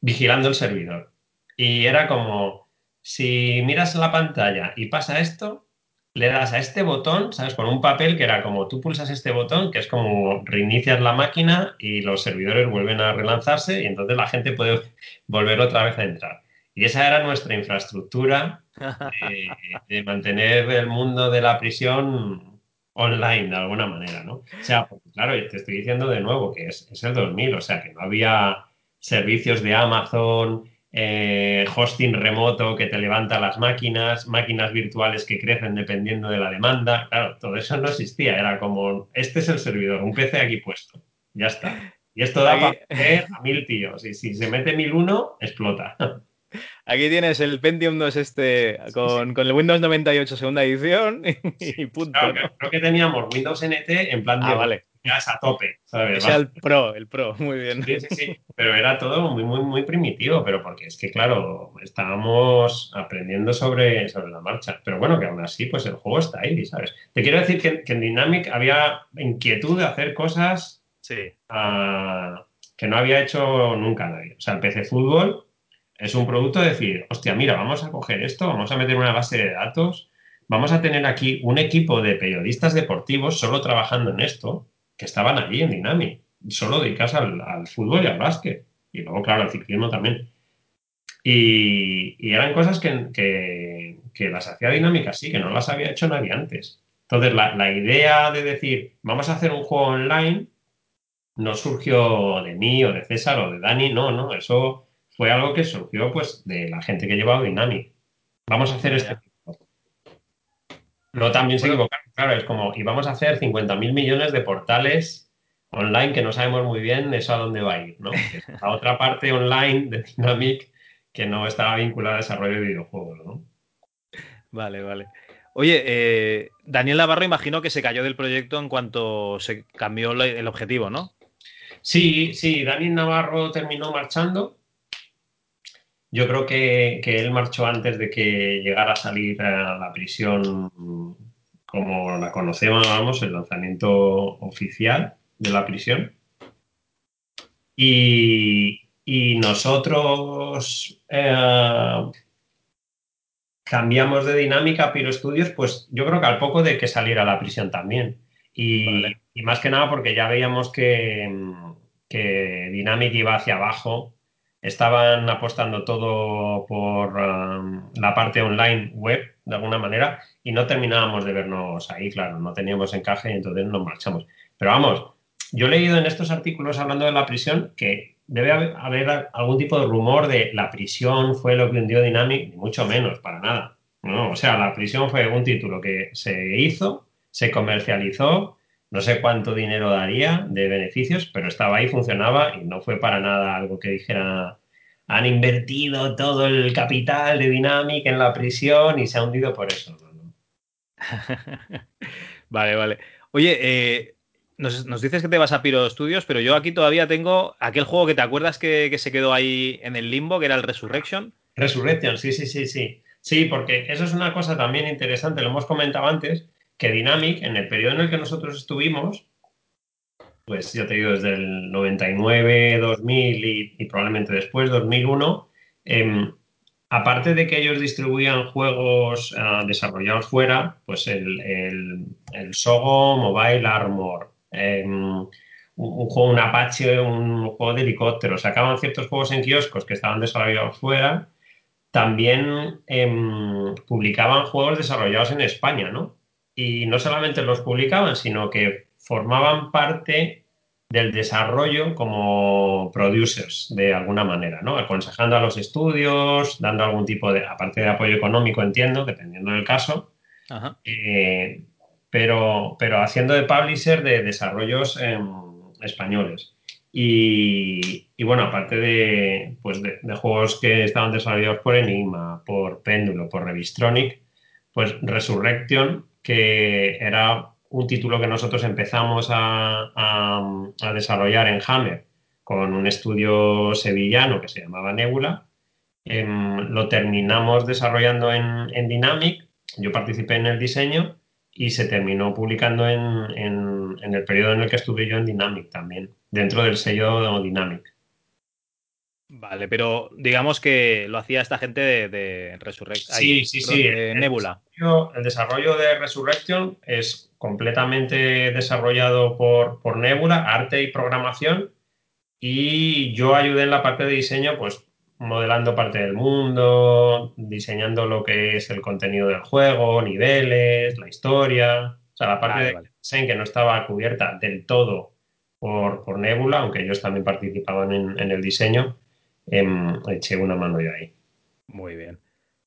vigilando el servidor. Y era como, si miras la pantalla y pasa esto, le das a este botón, ¿sabes? Con un papel que era como tú pulsas este botón, que es como reinicias la máquina y los servidores vuelven a relanzarse y entonces la gente puede volver otra vez a entrar. Y esa era nuestra infraestructura de, mantener el mundo de la prisión online de alguna manera, ¿no? O sea, claro, te estoy diciendo de nuevo que es, es el 2000, o sea, que no había servicios de Amazon, eh, hosting remoto que te levanta las máquinas, máquinas virtuales que crecen dependiendo de la demanda. Claro, todo eso no existía. Era como, este es el servidor, un PC aquí puesto. Ya está. Y esto da para a mil tíos. Y si se mete mil uno, explota. Aquí tienes el Pentium 2 este con, el Windows 98 segunda edición y, punto. Creo que teníamos Windows NT en plan de ah, vale a tope, ¿sabes? el Pro, el Pro, muy bien. Sí, sí, sí, pero era todo muy, muy, muy primitivo, pero porque es que, claro, estábamos aprendiendo sobre, sobre la marcha. Pero bueno, que aún así, pues el juego está ahí, ¿sabes? Te quiero decir que, en Dynamic había inquietud de hacer cosas sí. Que no había hecho nunca nadie. O sea, el PC Fútbol es un producto de decir, hostia, mira, vamos a coger esto, vamos a meter una base de datos, vamos a tener aquí un equipo de periodistas deportivos solo trabajando en esto que estaban allí en Dinami, solo dedicados al, al, fútbol y al básquet. Y luego, claro, al ciclismo también. Y, eran cosas que, las hacía Dinámica así, que no las había hecho nadie antes. Entonces, la, la, idea de decir, vamos a hacer un juego online, no surgió de mí o de César o de Dani, no, no, eso fue algo que surgió pues de la gente que llevaba Dynamic. Vamos a hacer este no, también se equivocaron, claro, es como, y vamos a hacer 50.000 millones de portales online que no sabemos muy bien eso a dónde va a ir, ¿no? la otra parte online de Dynamic que no estaba vinculada al desarrollo de videojuegos, ¿no? Vale, vale. Oye, eh, Daniel Navarro imagino que se cayó del proyecto en cuanto se cambió el objetivo, ¿no? Sí, sí, Daniel Navarro terminó marchando yo creo que, él marchó antes de que llegara a salir a la prisión como la conocemos, vamos, el lanzamiento oficial de la prisión. Y, nosotros eh, cambiamos de dinámica a Piro Studios, pues yo creo que al poco de que saliera a la prisión también. Y, más que nada porque ya veíamos que, que Dynamic iba hacia abajo estaban apostando todo por um, la parte online web, de alguna manera, y no terminábamos de vernos ahí, claro, no teníamos encaje y entonces nos marchamos. Pero vamos, yo he leído en estos artículos hablando de la prisión que debe haber, algún tipo de rumor de la prisión fue lo que hundió Dynamic, ni mucho menos, para nada. No, o sea, la prisión fue un título que se hizo, se comercializó, no sé cuánto dinero daría de beneficios, pero estaba ahí, funcionaba y no fue para nada algo que dijera han invertido todo el capital de Dynamic en la prisión y se ha hundido por eso. vale, vale. Oye, eh, nos, dices que te vas a Piro Studios, pero yo aquí todavía tengo aquel juego que te acuerdas que, que, se quedó ahí en el limbo, que era el Resurrection. Resurrection, sí, sí, sí, sí. Sí, porque eso es una cosa también interesante, lo hemos comentado antes, que Dynamic, en el periodo en el que nosotros estuvimos, pues yo te digo, desde el 99, 2000 y, probablemente después, 2001, em, aparte de que ellos distribuían juegos ah, desarrollados fuera, pues el, el, Sogo Mobile Armor, em, un, juego, un Apache, un juego de helicópteros, sacaban ciertos juegos en kioscos que estaban desarrollados fuera, también em, publicaban juegos desarrollados en España, ¿no? Y no solamente los publicaban, sino que formaban parte del desarrollo como producers de alguna manera, ¿no? Aconsejando a los estudios, dando algún tipo de, aparte de apoyo económico, entiendo, dependiendo del caso, eh, pero, pero haciendo de publisher de desarrollos em, españoles. Y, bueno, aparte de, pues de, de, juegos que estaban desarrollados por Enigma, por Péndulo, por Revistronic, pues Resurrection que era un título que nosotros empezamos a, desarrollar en Hammer con un estudio sevillano que se llamaba Nebula. Em, lo terminamos desarrollando en, Dynamic, yo participé en el diseño y se terminó publicando en, en, el periodo en el que estuve yo en Dynamic también, dentro del sello Dynamic. Vale, pero digamos que lo hacía esta gente de, de Resurrection. Sí, sí, sí. Nebula. El desarrollo, de Resurrection es completamente desarrollado por, por Nebula, arte y programación. Y yo ayudé en la parte de diseño, pues modelando parte del mundo, diseñando lo que es el contenido del juego, niveles, la historia. O sea, la parte de diseño que no estaba cubierta del todo por, por Nebula, aunque ellos también participaban en, en el diseño Em, eché una mano yo ahí. Muy bien.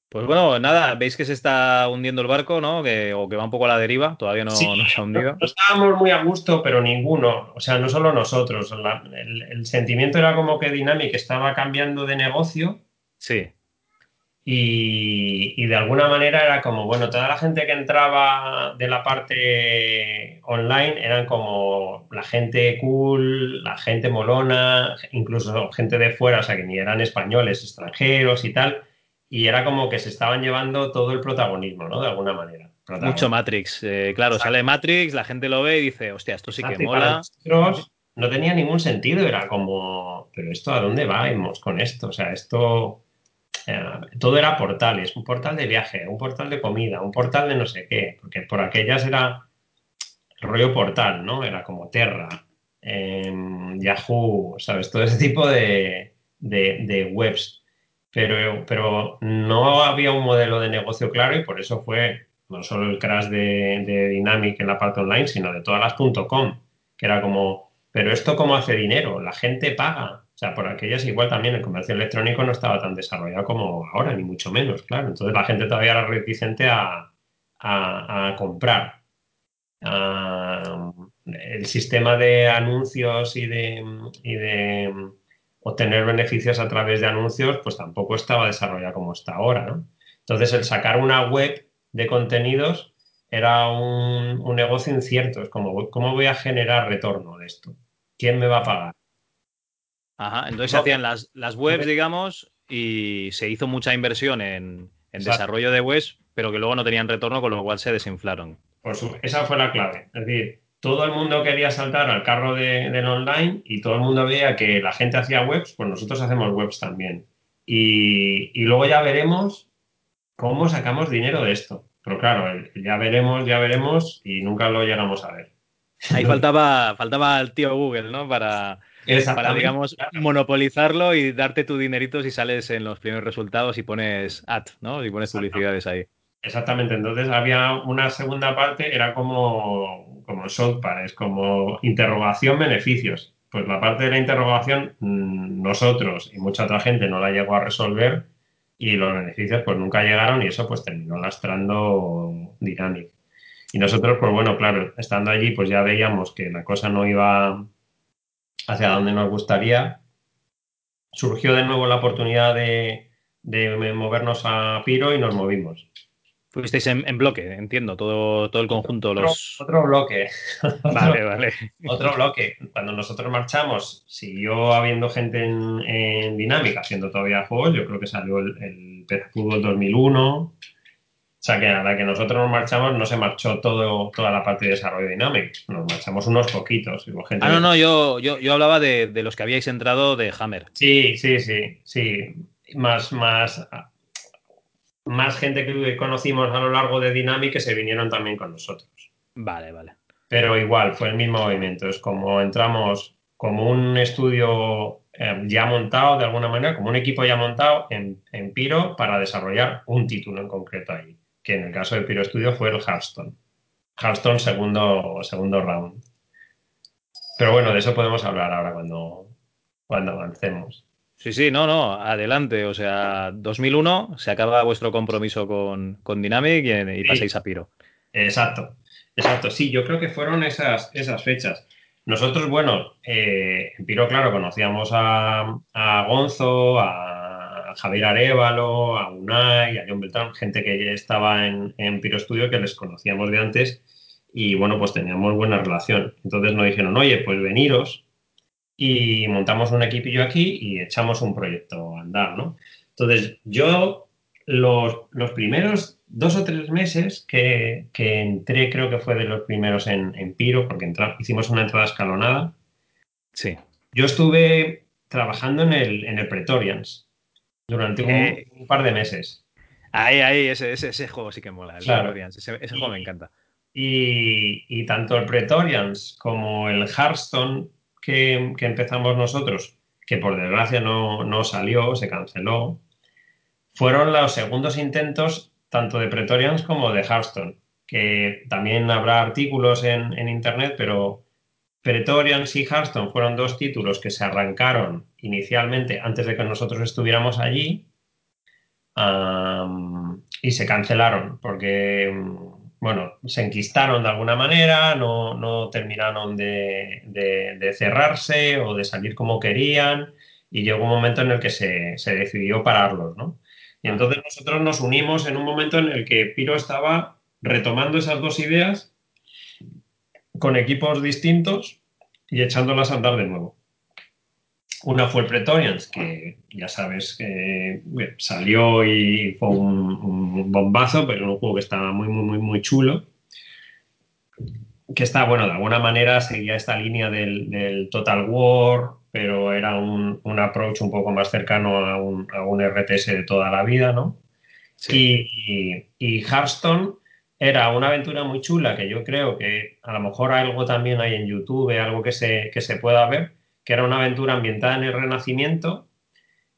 Pues bueno, nada, veis que se está hundiendo el barco, ¿no? Que, o que va un poco a la deriva, todavía no, se ha hundido. No, estábamos muy a gusto, pero ninguno, o sea, no solo nosotros. el, sentimiento era como que Dynamic estaba cambiando de negocio. Sí. Y, de alguna manera era como, bueno, toda la gente que entraba de la parte online eran como la gente cool, la gente molona, incluso gente de fuera, o sea, que ni eran españoles, extranjeros y tal. Y era como que se estaban llevando todo el protagonismo, ¿no? De alguna manera. Mucho Matrix. Eh, claro, sale Matrix, la gente lo ve y dice, hostia, esto sí que mola. no tenía ningún sentido, era como, pero esto a dónde vamos con esto? O sea, esto todo era portales, un portal de viaje, un portal de comida, un portal de no sé qué, porque por aquellas era rollo portal, ¿no? Era como Terra, em, Yahoo, ¿sabes? Todo ese tipo de, webs. pero, pero no había un modelo de negocio claro y por eso fue no solo el crash de, de Dynamic en la parte online, sino de todas las .com, que era como, pero esto cómo hace dinero, la gente paga. O sea, por aquellas igual también el comercio electrónico no estaba tan desarrollado como ahora, ni mucho menos, claro. Entonces la gente todavía era reticente a, a, comprar. el sistema de anuncios y de, y de obtener beneficios a través de anuncios, pues tampoco estaba desarrollado como está ahora, ¿no? Entonces, el sacar una web de contenidos era un, negocio incierto. Es como, ¿cómo voy a generar retorno de esto? ¿Quién me va a pagar? Ajá, entonces se hacían las, las webs, digamos, y se hizo mucha inversión en, desarrollo de webs, pero que luego no tenían retorno, con lo cual se desinflaron. Por esa fue la clave. Es decir, todo el mundo quería saltar al carro del online y todo el mundo veía que la gente hacía webs, pues nosotros hacemos webs también. Y, luego ya veremos cómo sacamos dinero de esto. Pero claro, ya veremos, ya veremos y nunca lo llegamos a ver. Ahí faltaba, faltaba el tío Google, ¿no? Para, para digamos, monopolizarlo y darte tu dinerito si sales en los primeros resultados y pones ad, ¿no? Y pones publicidades ahí. Exactamente, entonces había una segunda parte, era como, como es como interrogación, beneficios. Pues la parte de la interrogación, mm, nosotros y mucha otra gente no la llegó a resolver y los beneficios pues nunca llegaron y eso pues terminó lastrando Dynamic. Y nosotros, pues bueno, claro, estando allí pues ya veíamos que la cosa no iba hacia donde nos gustaría. Surgió de nuevo la oportunidad de, de movernos a Piro y nos movimos. Fuisteis en, bloque, entiendo, todo, todo el conjunto. Otro, los... otro bloque. Vale, vale. Otro bloque. Cuando nosotros marchamos, siguió habiendo gente en, dinámica, haciendo todavía juegos. Yo creo que salió el, el Fútbol 2001. O sea que a la que nosotros nos marchamos no se marchó todo, toda la parte de desarrollo dinámico. Nos marchamos unos poquitos. Gente ah, no, no, yo, yo, yo hablaba de, de, los que habíais entrado de Hammer. Sí, sí, sí, sí. Más, más más gente que conocimos a lo largo de Dynamic que se vinieron también con nosotros. Vale, vale. Pero igual, fue el mismo movimiento. Es como entramos como un estudio eh, ya montado de alguna manera, como un equipo ya montado en, Piro para desarrollar un título en concreto ahí, que en el caso de Piro Studio fue el Hearthstone. Hearthstone segundo, segundo round. Pero bueno, de eso podemos hablar ahora cuando, cuando avancemos. Sí, sí, no, no, adelante. O sea, 2001 se acaba vuestro compromiso con, Dynamic y, pasáis a Piro. Exacto, exacto. Sí, yo creo que fueron esas, esas fechas. Nosotros, bueno, eh, en Piro, claro, conocíamos a, Gonzo, a Javier Arevalo, a Unai, a John Beltrán, gente que estaba en, en Piro Studio que les conocíamos de antes y, bueno, pues teníamos buena relación. Entonces nos dijeron, oye, pues veniros, y montamos un equipillo aquí y echamos un proyecto a andar, ¿no? Entonces, yo los, los primeros dos o tres meses que, que, entré, creo que fue de los primeros en, en Piro, porque hicimos una entrada escalonada. Sí. Yo estuve trabajando en el, en el Pretorians durante un, eh, par de meses. Ahí, ahí, ese, ese, ese, juego sí que mola, el Pretorians, ese, ese juego me encanta. Y, y, tanto el Pretorians como el Hearthstone que, empezamos nosotros, que por desgracia no, salió, se canceló, fueron los segundos intentos tanto de Pretorians como de Hearthstone, que también habrá artículos en, internet, pero Pretorians y Hearthstone fueron dos títulos que se arrancaron inicialmente antes de que nosotros estuviéramos allí y se cancelaron porque bueno, se enquistaron de alguna manera, no, terminaron de, cerrarse o de salir como querían y llegó un momento en el que se, decidió pararlos, ¿no? Y entonces nosotros nos unimos en un momento en el que Piro estaba retomando esas dos ideas con equipos distintos y echándolas a andar de nuevo. Una fue el Pretorians, que ya sabes que salió y fue un, bombazo, pero un juego que estaba muy, muy, muy, muy chulo. Que está, bueno, de alguna manera seguía esta línea del, Total War, pero era un, approach un poco más cercano a un, RTS de toda la vida, ¿no? Y, y Hearthstone era una aventura muy chula que yo creo que a lo mejor algo también hay en YouTube, algo que se, que se pueda ver, que era una aventura ambientada en el Renacimiento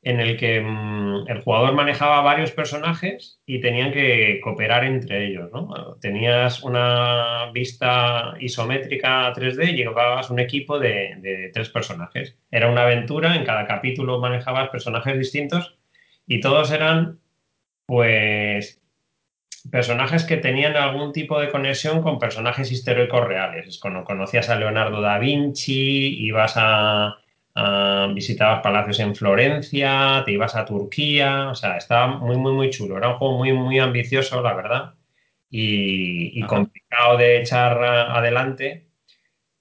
en el que mm, el jugador manejaba varios personajes y tenían que cooperar entre ellos, ¿no? Tenías una vista isométrica 3D y llevabas un equipo de, de, tres personajes. Era una aventura, en cada capítulo manejabas personajes distintos y todos eran, pues, personajes que tenían algún tipo de conexión con personajes históricos reales. Cuando conocías a Leonardo da Vinci, ibas a Ah, visitabas palacios en Florencia, te ibas a Turquía, o sea, estaba muy, muy, muy chulo. Era un juego muy, muy ambicioso, la verdad, y, complicado de echar adelante.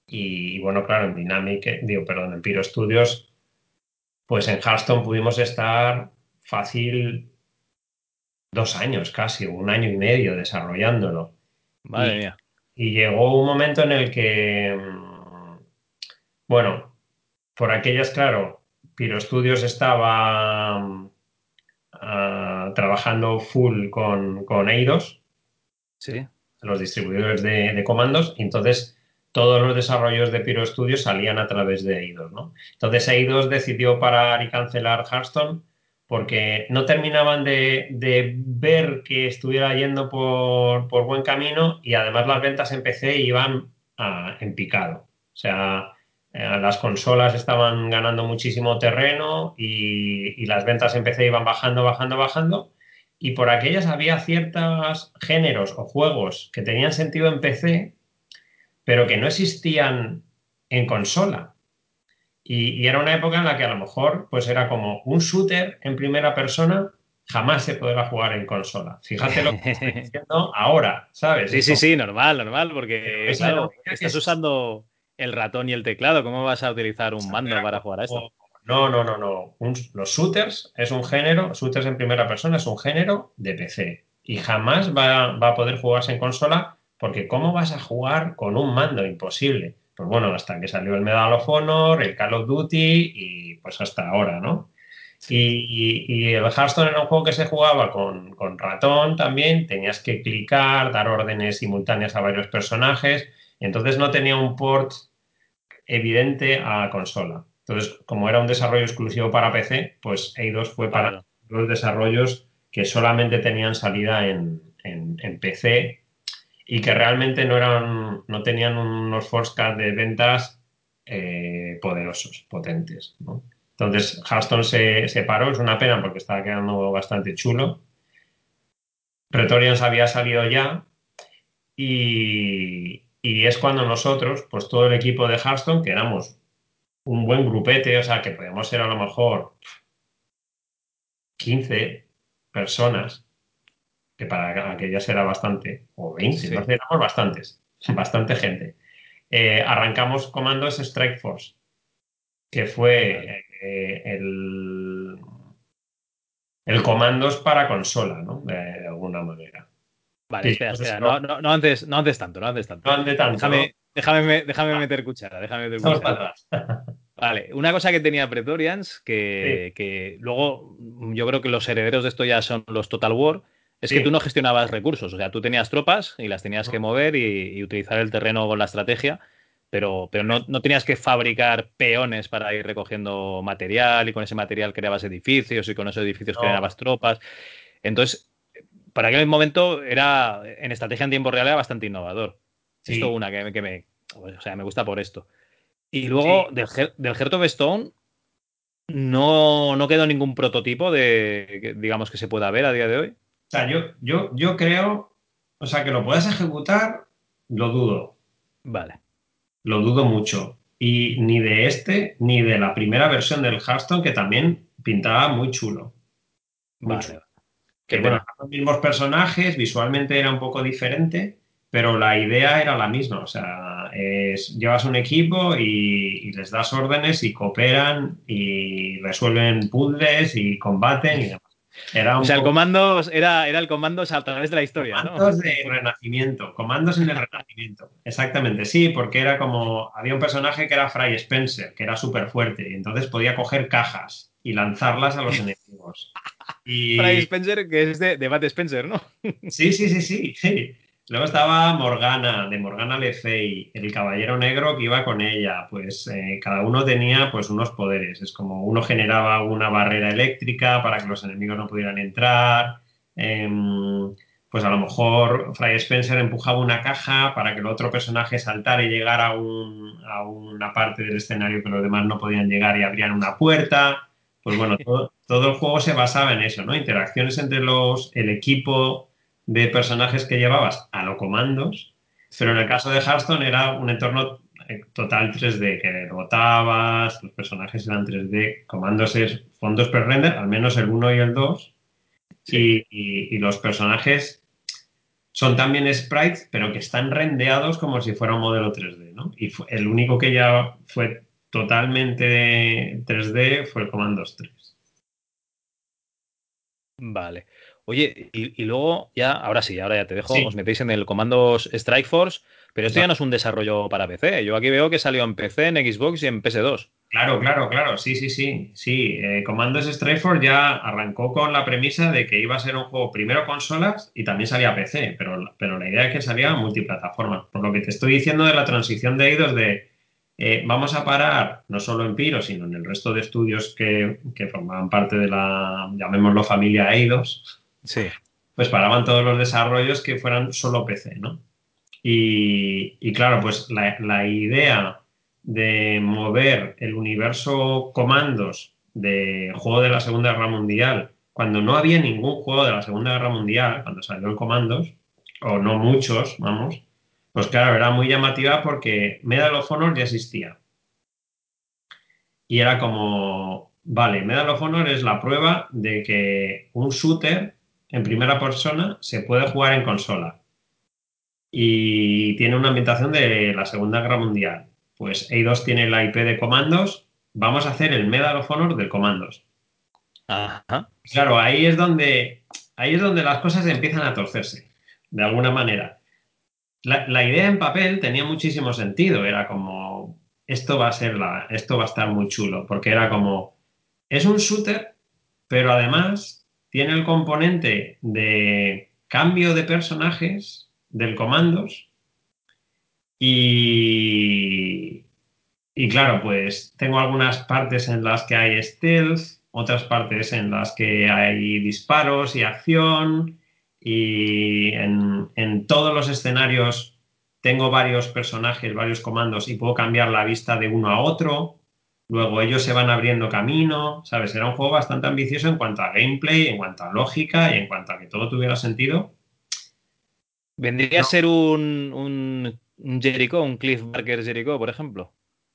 Y, bueno, claro, en Dynamic, digo, perdón, en Piro Studios, pues en Hearthstone pudimos estar fácil dos años casi, un año y medio desarrollándolo. Madre mía. Y llegó un momento en el que, mm, bueno, por aquellas, claro, Piro Studios estaba ah, trabajando full con, con Eidos, sí. los distribuidores de, comandos, y entonces todos los desarrollos de Piro Studios salían a través de Eidos. ¿no? Entonces Eidos decidió parar y cancelar Hearthstone porque no terminaban de, ver que estuviera yendo por, buen camino y además las ventas en PC iban en picado. O sea, eh, las consolas estaban ganando muchísimo terreno y, las ventas en PC iban bajando, bajando, bajando. Y por aquellas había ciertos géneros o juegos que tenían sentido en PC, pero que no existían en consola. Y, era una época en la que a lo mejor pues era como un shooter en primera persona jamás se podrá jugar en consola. Fíjate lo que estoy diciendo ahora, ¿sabes? Sí, sí, sí, normal, normal, porque estás usando el ratón y el teclado. ¿Cómo vas a utilizar un mando para jugar a esto? No, no, no, no. los shooters es un género, shooters en primera persona es un género de PC y jamás va, a poder jugarse en consola porque ¿cómo vas a jugar con un mando? Imposible. Pues bueno, hasta que salió el Medal of Honor, el Call of Duty y pues hasta ahora, ¿no? Y, el Hearthstone era un juego que se jugaba con, con, ratón también, tenías que clicar, dar órdenes simultáneas a varios personajes, entonces no tenía un port evidente a consola. Entonces, como era un desarrollo exclusivo para PC, pues Eidos fue para los desarrollos que solamente tenían salida en, PC y que realmente no eran, no tenían unos forecasts de ventas eh, poderosos, potentes. Entonces, Hearthstone se, se, paró, es una pena porque estaba quedando bastante chulo. Pretorians había salido ya y, y es cuando nosotros, pues todo el equipo de Hearthstone, que éramos un buen grupete, o sea, que podíamos ser a lo mejor 15 personas, que para aquellas era bastante, o 20, entonces éramos bastantes, bastante gente. Eh, arrancamos comandos Strike Force, que fue eh, el, el comandos para consola, ¿no? de alguna manera. Vale, espera, espera. No, no, no, antes, no antes tanto, no antes tanto. No antes tanto. Déjame, déjame, déjame meter cuchara, déjame meter cuchara. Vale, una cosa que tenía Pretorians, que, que, luego yo creo que los herederos de esto ya son los Total War, es que tú no gestionabas recursos. O sea, tú tenías tropas y las tenías que mover y, utilizar el terreno con la estrategia, pero, pero no, no, tenías que fabricar peones para ir recogiendo material y con ese material creabas edificios y con esos edificios creabas tropas. Entonces, para aquel momento era, en estrategia en tiempo real era bastante innovador. Esto una que, me, o sea, me gusta por esto. Y luego del, del Heart of Stone no, no quedó ningún prototipo de, digamos, que se pueda ver a día de hoy. O sea, yo, yo, yo creo, o sea, que lo puedas ejecutar, lo dudo. Vale. Lo dudo mucho. Y ni de este, ni de la primera versión del Hearthstone, que también pintaba muy chulo. Vale. Que bueno, los mismos personajes, visualmente era un poco diferente, pero la idea era la misma. O sea, llevas un equipo y, les das órdenes y cooperan y resuelven puzzles y combaten y demás. Era o sea, el comando era, era el comando a través de la historia. Comandos de renacimiento, comandos en el renacimiento. Exactamente, sí, porque era como. Había un personaje que era Fry Spencer, que era súper fuerte, y entonces podía coger cajas y lanzarlas a los enemigos. Y... Fry Spencer, que es de, de Spencer, ¿no? sí, sí, sí, sí, sí. Luego estaba Morgana, de Morgana Le Fay, el caballero negro que iba con ella. Pues eh, cada uno tenía pues unos poderes. Es como uno generaba una barrera eléctrica para que los enemigos no pudieran entrar. Em, pues a lo mejor Fry Spencer empujaba una caja para que el otro personaje saltara y llegara a, una parte del escenario que los demás no podían llegar y abrían una puerta. Pues bueno, todo, todo el juego se basaba en eso, ¿no? Interacciones entre los, el equipo de personajes que llevabas a lo comandos, pero en el caso de Hearthstone era un entorno eh, total 3D, que rotabas, los personajes eran 3D, comandos es fondos pre-render, al menos el 1 y el 2, y, los personajes son también sprites, pero que están rendeados como si fuera un modelo 3D, ¿no? Y el único que ya fue totalmente 3D fue el Commandos 3. Vale. Oye, y, luego ya, ahora sí, ahora ya te dejo, os metéis en el comandos Strike Force, pero esto ya no es un desarrollo para PC. Yo aquí veo que salió en PC, en Xbox y en PS2. Claro, claro, claro, sí, sí, sí. Sí, eh, Comandos Strike Force ya arrancó con la premisa de que iba a ser un juego primero consolas y también salía PC, pero, pero la idea es que salía multiplataforma. Por lo que te estoy diciendo de la transición de IDOS de eh, vamos a parar no solo en Piro, sino en el resto de estudios que, que formaban parte de la, llamémoslo familia Eidos, Sí. Pues paraban todos los desarrollos que fueran solo PC, ¿no? Y, claro, pues la, idea de mover el universo comandos de juego de la Segunda Guerra Mundial, cuando no había ningún juego de la Segunda Guerra Mundial, cuando salió el comandos, o no muchos, vamos, pues claro, era muy llamativa porque Medal of Honor ya existía. Y era como, vale, Medal of Honor es la prueba de que un shooter en primera persona se puede jugar en consola y tiene una ambientación de la Segunda Guerra Mundial. Pues Eidos tiene la IP de comandos, vamos a hacer el Medal of Honor del comandos. Claro, ahí es donde ahí es donde las cosas empiezan a torcerse, de alguna manera. La, la, idea en papel tenía muchísimo sentido, era como esto va a ser la, esto va a estar muy chulo, porque era como es un shooter, pero además tiene el componente de cambio de personajes del comandos y, y claro, pues tengo algunas partes en las que hay stealth, otras partes en las que hay disparos y acción y en, en todos los escenarios tengo varios personajes, varios comandos y puedo cambiar la vista de uno a otro. Luego ellos se van abriendo camino, ¿sabes? Era un juego bastante ambicioso en cuanto a gameplay, en cuanto a lógica y en cuanto a que todo tuviera sentido. ¿Vendría a ser un, un, Jericho, un Cliff Barker Jericho, por ejemplo?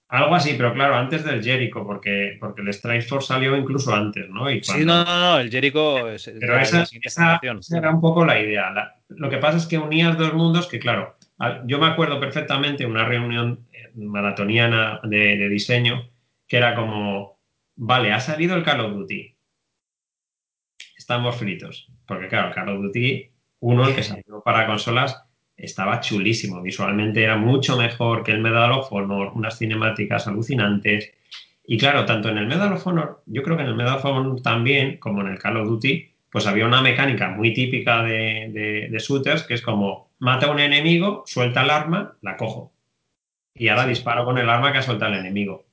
Algo así, pero claro, antes del Jericho, porque, porque el Strike Force salió incluso antes, ¿no? Sí, no, no, no, el Jericho es, pero esa, era un poco la idea. lo que pasa es que unías dos mundos que, claro, yo me acuerdo perfectamente una reunión eh, maratoniana de diseño que era como, vale, ha salido el Call of Duty. Estamos fritos. Porque claro, el Call of Duty 1, el que salió para consolas, estaba chulísimo. Visualmente era mucho mejor que el Medal of Honor, unas cinemáticas alucinantes. Y claro, tanto en el Medal of Honor, yo creo que en el Medal of Honor también, como en el Call of Duty, pues había una mecánica muy típica de, de shooters, que es como, mata a un enemigo, suelta el arma, la cojo. Y ahora disparo con el arma que ha soltado el enemigo.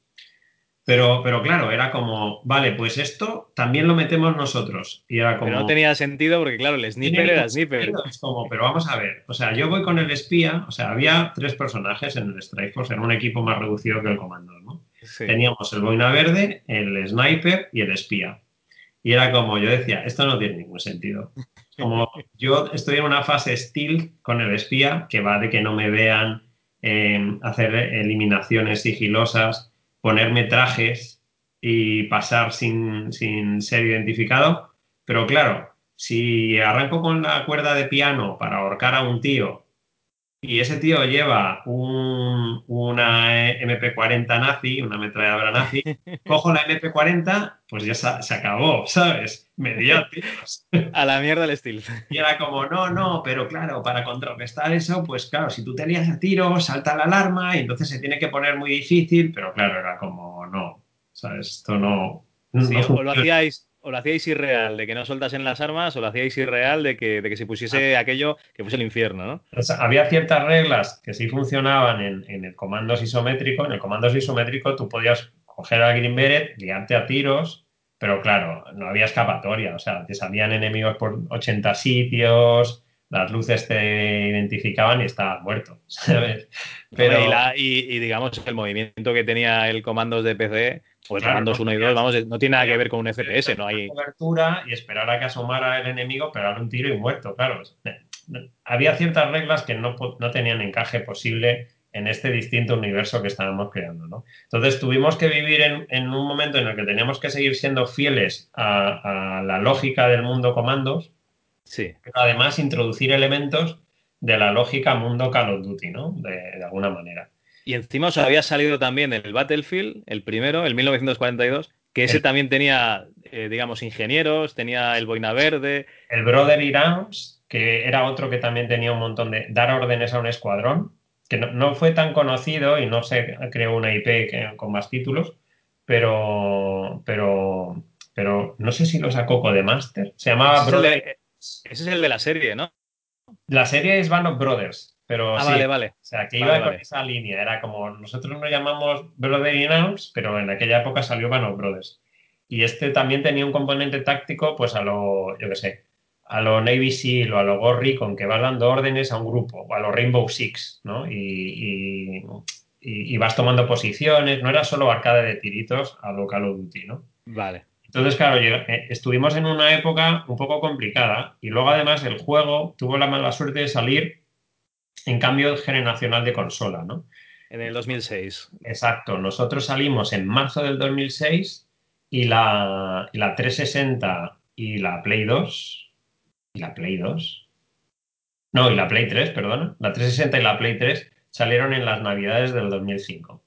Pero, pero claro, era como, vale, pues esto también lo metemos nosotros. Y era como. Pero no tenía sentido porque, claro, el sniper era sniper. Es como, pero vamos a ver. O sea, yo voy con el espía. O sea, había tres personajes en el Strike Force, era un equipo más reducido que el comando, ¿no? Teníamos el boina verde, el sniper y el espía. Y era como, yo decía, esto no tiene ningún sentido. Como yo estoy en una fase stealth con el espía, que va de que no me vean, eh, hacer eliminaciones sigilosas ponerme trajes y pasar sin, ser identificado. Pero claro, si arranco con la cuerda de piano para ahorcar a un tío y ese tío lleva un, una MP40 nazi, una ametralladora nazi, cojo la MP40, pues ya se, acabó, ¿sabes? Me tiros. A la mierda el estilo. Y era como, no, no, pero claro, para contrarrestar eso, pues claro, si tú te lías a tiro, salta la alarma y entonces se tiene que poner muy difícil, pero claro, era como, no, ¿sabes? Esto no... o, lo hacíais, o lo hacíais irreal de que no soltasen las armas, o lo hacíais irreal de que, de que se pusiese Ah. aquello que fuese el infierno, ¿no? O sea, había ciertas reglas que sí funcionaban en, en el comando isométrico. En el comando isométrico tú podías coger al Green Beret, liarte a tiros, pero claro, no había escapatoria. O sea, te salían enemigos por 80 sitios, las luces te identificaban y estabas muerto, ¿sabes? Pero... Y, la, y, y, digamos, el movimiento que tenía el comandos de PC, o el claro, comandos 1 y 2, vamos, no tiene nada que ver con un FPS, no hay. cobertura y esperar a que asomara el enemigo, pegarle un tiro y muerto, claro. Había ciertas reglas que no, no tenían encaje posible en este distinto universo que estábamos creando, ¿no? Entonces tuvimos que vivir en, en, un momento en el que teníamos que seguir siendo fieles a, a la lógica del mundo comandos, sí. pero además introducir elementos de la lógica mundo Call of Duty, ¿no? De, de alguna manera. Y encima os había salido también el Battlefield, el primero, el 1942, que ese el, también tenía, eh, digamos, ingenieros, tenía el boina verde. El Brother Irams, que era otro que también tenía un montón de... dar órdenes a un escuadrón, que no, no fue tan conocido y no se creó una IP que, con más títulos, pero, pero, pero no sé si lo sacó Codemaster. Se llamaba Brother... Ese es el de la serie, ¿no? La serie es Band of Brothers, pero ah, sí, vale, vale. O sea, que vale, iba vale. con esa línea. Era como, nosotros nos llamamos Brother in Arms, pero en aquella época salió Band of Brothers. Y este también tenía un componente táctico, pues a lo, yo qué sé, a lo Navy SEAL o a lo Gorry, con que vas dando órdenes a un grupo, o a lo Rainbow Six, ¿no? Y, y, y, y vas tomando posiciones, no era solo arcade de tiritos a lo Call of Duty, ¿no? Vale. Entonces, claro, eh, estuvimos en una época un poco complicada y luego además el juego tuvo la mala suerte de salir en cambio generacional de consola, ¿no? En el 2006. Exacto, nosotros salimos en marzo del 2006 y la, y la 360 y la Play 2 y la Play 2 no, y la Play 3, perdona, la 360 y la Play 3 salieron en las navidades del 2005.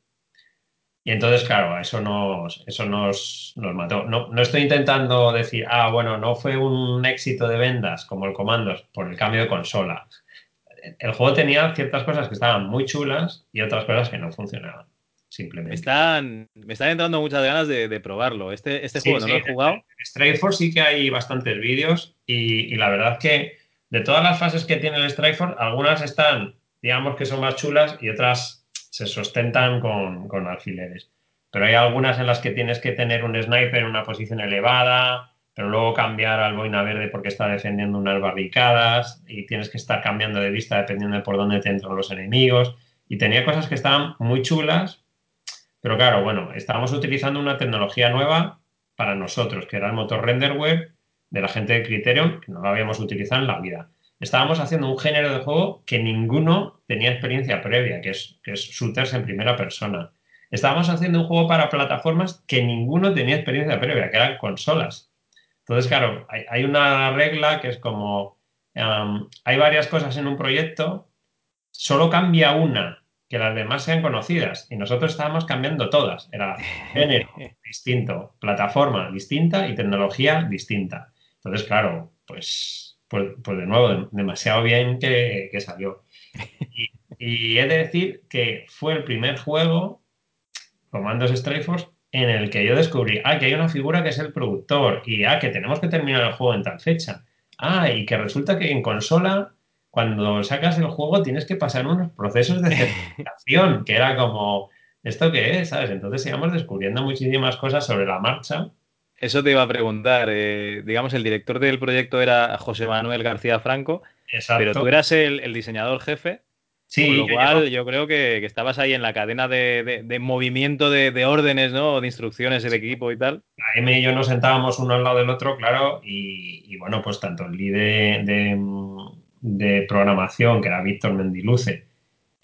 Y entonces, claro, eso nos, eso nos, nos mató. No, no, estoy intentando decir, ah, bueno, no fue un éxito de ventas como el Comandos por el cambio de consola. El juego tenía ciertas cosas que estaban muy chulas y otras cosas que no funcionaban. Simplemente. Me están, me están entrando muchas ganas de, de probarlo. Este, este sí, juego no sí, lo he jugado. En Strikeforce sí que hay bastantes vídeos y, y, la verdad que de todas las fases que tiene el Strikeforce, algunas están, digamos que son más chulas y otras se sustentan con, con, alfileres. Pero hay algunas en las que tienes que tener un sniper en una posición elevada, pero luego cambiar al boina verde porque está defendiendo unas barricadas y tienes que estar cambiando de vista dependiendo de por dónde te entran los enemigos. Y tenía cosas que estaban muy chulas, pero claro, bueno, estábamos utilizando una tecnología nueva para nosotros, que era el motor renderware de la gente de Criterion, que no lo habíamos utilizado en la vida estábamos haciendo un género de juego que ninguno tenía experiencia previa, que es, que es shooters en primera persona. Estábamos haciendo un juego para plataformas que ninguno tenía experiencia previa, que eran consolas. Entonces, claro, hay, hay una regla que es como, um, hay varias cosas en un proyecto, solo cambia una, que las demás sean conocidas, y nosotros estábamos cambiando todas. Era género distinto, plataforma distinta y tecnología distinta. Entonces, claro, pues pues, pues, de nuevo, demasiado bien que, que salió. Y, y, he de decir que fue el primer juego, Comandos Strikeforce, en el que yo descubrí, ah, que hay una figura que es el productor, y ah, que tenemos que terminar el juego en tal fecha. Ah, y que resulta que en consola, cuando sacas el juego, tienes que pasar unos procesos de certificación, que era como, ¿esto qué es? ¿Sabes? Entonces íbamos descubriendo muchísimas cosas sobre la marcha eso te iba a preguntar. Eh, digamos, el director del proyecto era José Manuel García Franco, Exacto. pero tú eras el, el diseñador jefe. Sí, con lo yo cual llevo- yo creo que, que estabas ahí en la cadena de, de- de movimiento de, de órdenes, ¿no? De instrucciones del equipo y tal. la M y yo nos sentábamos uno al lado del otro, claro, y, y bueno, pues tanto el lead de, de programación, que era Víctor Mendiluce,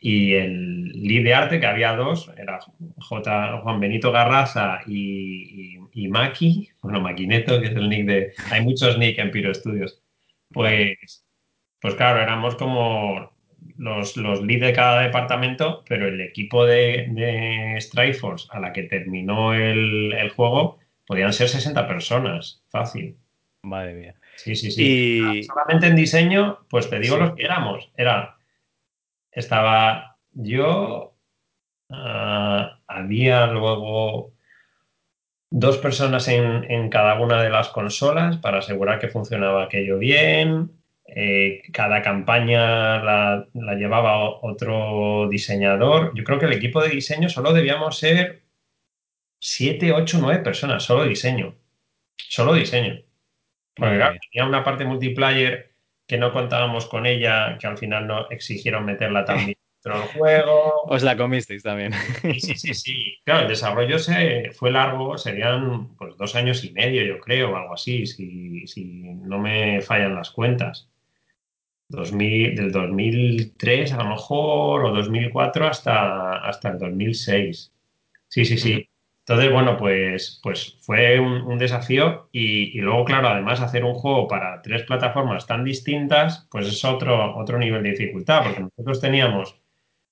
y el lead de arte, que había dos, era J, Juan Benito Garraza y, y, y Maki, bueno, Maquineto, que es el nick de... Hay muchos nick en Piro Studios. Pues, pues claro, éramos como los, los lead de cada departamento, pero el equipo de, de Strikeforce a la que terminó el, el juego podían ser 60 personas, fácil. Madre mía. Sí, sí, sí. Y Solamente en diseño, pues te digo Sí. los que éramos. Era, estaba yo, ah, había luego dos personas en, cada una de las consolas para asegurar que funcionaba aquello bien. Eh, cada campaña la, llevaba otro diseñador. Yo creo que el equipo de diseño solo debíamos ser siete, ocho, nueve personas, solo diseño. Solo diseño. Porque claro, tenía una parte multiplayer que no contábamos con ella, que al final no exigieron meterla también dentro del juego. Os la comisteis también. Sí, sí, sí, sí. Claro, el desarrollo se, fue largo, serían pues, dos años y medio, yo creo, o algo así, si, si no me fallan las cuentas. 2000, del 2003 a lo mejor, o 2004 hasta, hasta el 2006. Sí, sí, sí. Entonces, bueno, pues, pues fue un, desafío y, luego, claro, además hacer un juego para tres plataformas tan distintas, pues es otro, otro nivel de dificultad, porque nosotros teníamos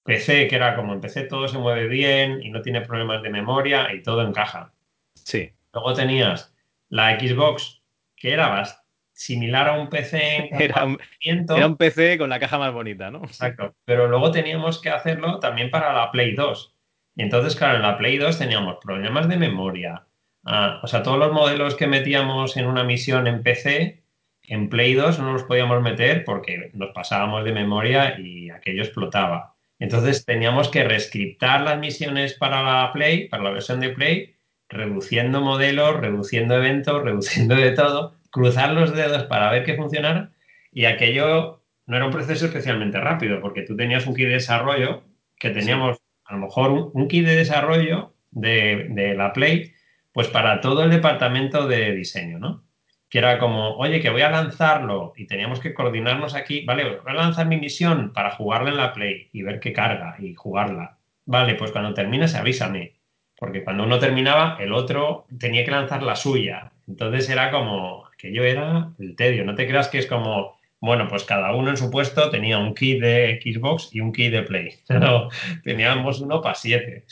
PC, que era como en PC todo se mueve bien y no tiene problemas de memoria y todo encaja. Sí. Luego tenías la Xbox, que era similar a un PC. era, un, era un PC con la caja más bonita, ¿no? Exacto. Pero luego teníamos que hacerlo también para la Play 2 y entonces, claro, en la Play 2 teníamos problemas de memoria. Ah, o sea, todos los modelos que metíamos en una misión en PC, en Play 2 no los podíamos meter porque nos pasábamos de memoria y aquello explotaba. Entonces teníamos que rescriptar las misiones para la Play, para la versión de Play, reduciendo modelos, reduciendo eventos, reduciendo de todo, cruzar los dedos para ver que funcionara. Y aquello no era un proceso especialmente rápido, porque tú tenías un kit de desarrollo que teníamos a lo mejor un, kit de desarrollo de, la Play, pues para todo el departamento de diseño, ¿no? Que era como, oye, que voy a lanzarlo y teníamos que coordinarnos aquí, vale, voy a lanzar mi misión para jugarla en la Play y ver qué carga y jugarla. Vale, pues cuando termines avísame, porque cuando uno terminaba, el otro tenía que lanzar la suya. Entonces era como, aquello era el tedio, no te creas que es como, bueno, pues cada uno en su puesto tenía un key de Xbox y un key de Play. Pero teníamos uno para siete.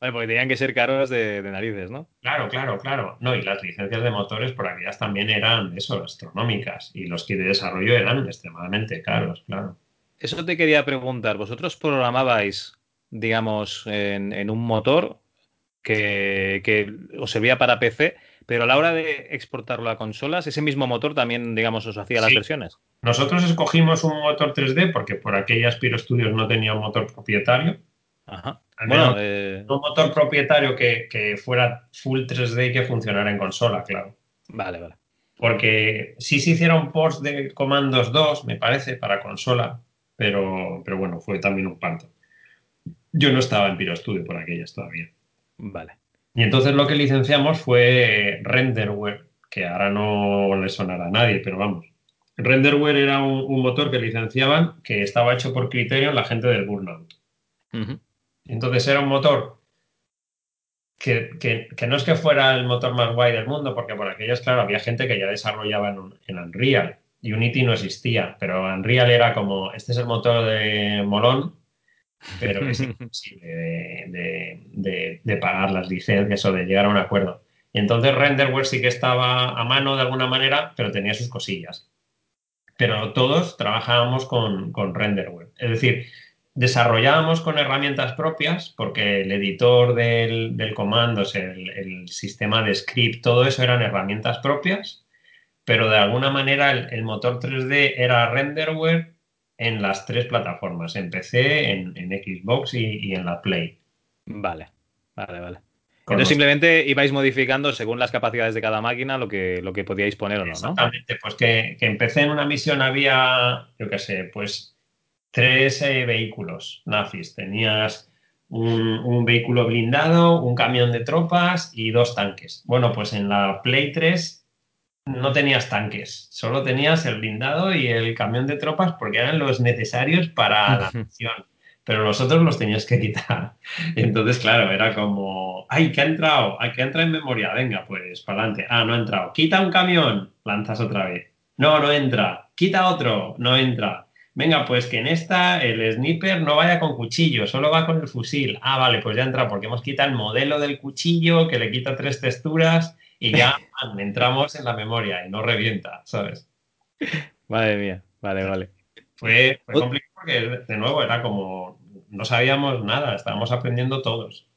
Vale, porque tenían que ser caros de, narices, ¿no? Claro, claro, claro. No, y las licencias de motores por aquellas también eran eso, astronómicas. Y los kits de desarrollo eran extremadamente caros, claro. Eso te quería preguntar. ¿Vosotros programabais, digamos, en, un motor que, que os servía para PC? Pero a la hora de exportarlo a consolas, ese mismo motor también, digamos, os hacía las versiones. Nosotros escogimos un motor 3D porque por aquellas Piro Studios no tenía un motor propietario. Ajá. Bueno, eh, un motor propietario que, fuera full 3D y que funcionara en consola, claro. Vale, vale. Porque sí se hicieron ports de comandos 2, me parece, para consola, pero, pero bueno, fue también un parto. Yo no estaba en Piro Studio por aquellas todavía. Vale. Y entonces lo que licenciamos fue Renderware, que ahora no le sonará a nadie, pero vamos. Renderware era un, motor que licenciaban que estaba hecho por criterio la gente del Burnout. Entonces era un motor que, no es que fuera el motor más guay del mundo, porque por aquellas, claro, había gente que ya desarrollaba en, en Unreal. Unity no existía, pero Unreal era como, este es el motor de Molón, pero es imposible de, pagar las licencias o de llegar a un acuerdo. Entonces Renderware sí que estaba a mano de alguna manera, pero tenía sus cosillas. Pero todos trabajábamos con, con Renderware. Es decir, desarrollábamos con herramientas propias, porque el editor del, del comando, el, el, sistema de script, todo eso eran herramientas propias, pero de alguna manera el, el motor 3D era Renderware en las tres plataformas, en PC, en, Xbox y, en la Play. Vale, vale, vale. Entonces simplemente ibais modificando según las capacidades de cada máquina lo que, lo que podíais poner o no, Exactamente, pues que, que, empecé en una misión había, yo qué sé, pues tres eh, vehículos nazis. Tenías un, un, vehículo blindado, un camión de tropas y dos tanques. Bueno, pues en la Play 3 no tenías tanques, solo tenías el blindado y el camión de tropas porque eran los necesarios para la misión. Pero los otros los tenías que quitar. Entonces, claro, era como, ¡ay, que ha entrado! ¡ay, que entra en memoria! Venga, pues para adelante. Ah, no ha entrado. Quita un camión, lanzas otra vez. No, no entra. Quita otro, no entra. Venga, pues que en esta el sniper no vaya con cuchillo, solo va con el fusil. Ah, vale, pues ya entra porque hemos quitado el modelo del cuchillo que le quita tres texturas y ya entramos en la memoria y no revienta, ¿sabes? Madre mía, vale, vale. Fue, complicado porque, de nuevo, era como, no sabíamos nada, estábamos aprendiendo todos.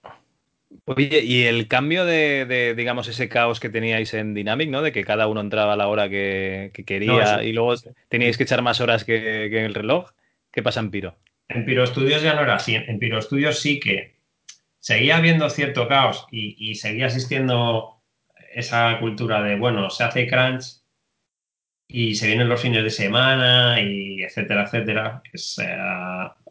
Oye, y el cambio de, digamos, ese caos que teníais en Dynamic, ¿no? De que cada uno entraba a la hora que, quería y luego teníais que echar más horas que, en el reloj. ¿Qué pasa en Piro? En Piro Studios ya no era así. En Piro Studios sí que seguía habiendo cierto caos y, seguía existiendo esa cultura de, bueno, se hace crunch y se vienen los fines de semana y etcétera, etcétera. Es eh,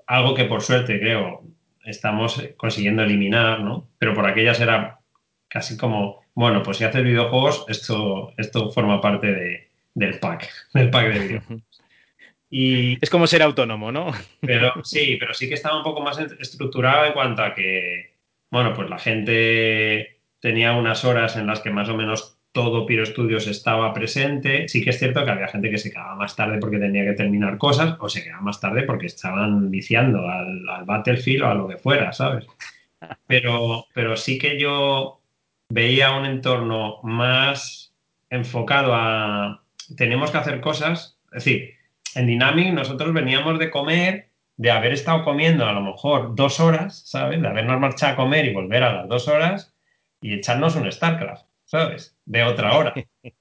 algo que por suerte creo estamos consiguiendo eliminar, ¿no? Pero por aquellas era casi como, bueno, pues si haces videojuegos, esto, esto forma parte del pack, del pack de videojuegos. Y, es como ser autónomo, ¿no? Pero sí, pero sí que estaba un poco más estructurado en cuanto a que, bueno, pues la gente tenía unas horas en las que más o menos todo Piro Studios estaba presente. Sí que es cierto que había gente que se quedaba más tarde porque tenía que terminar cosas o se quedaba más tarde porque estaban viciando al, Battlefield o a lo que fuera, ¿sabes? Pero, pero sí que yo veía un entorno más enfocado a tenemos que hacer cosas. Es decir, en Dynamic nosotros veníamos de comer, de haber estado comiendo a lo mejor dos horas, ¿sabes? De habernos marchado a comer y volver a las dos horas y echarnos un StarCraft. ¿sabes? De otra hora.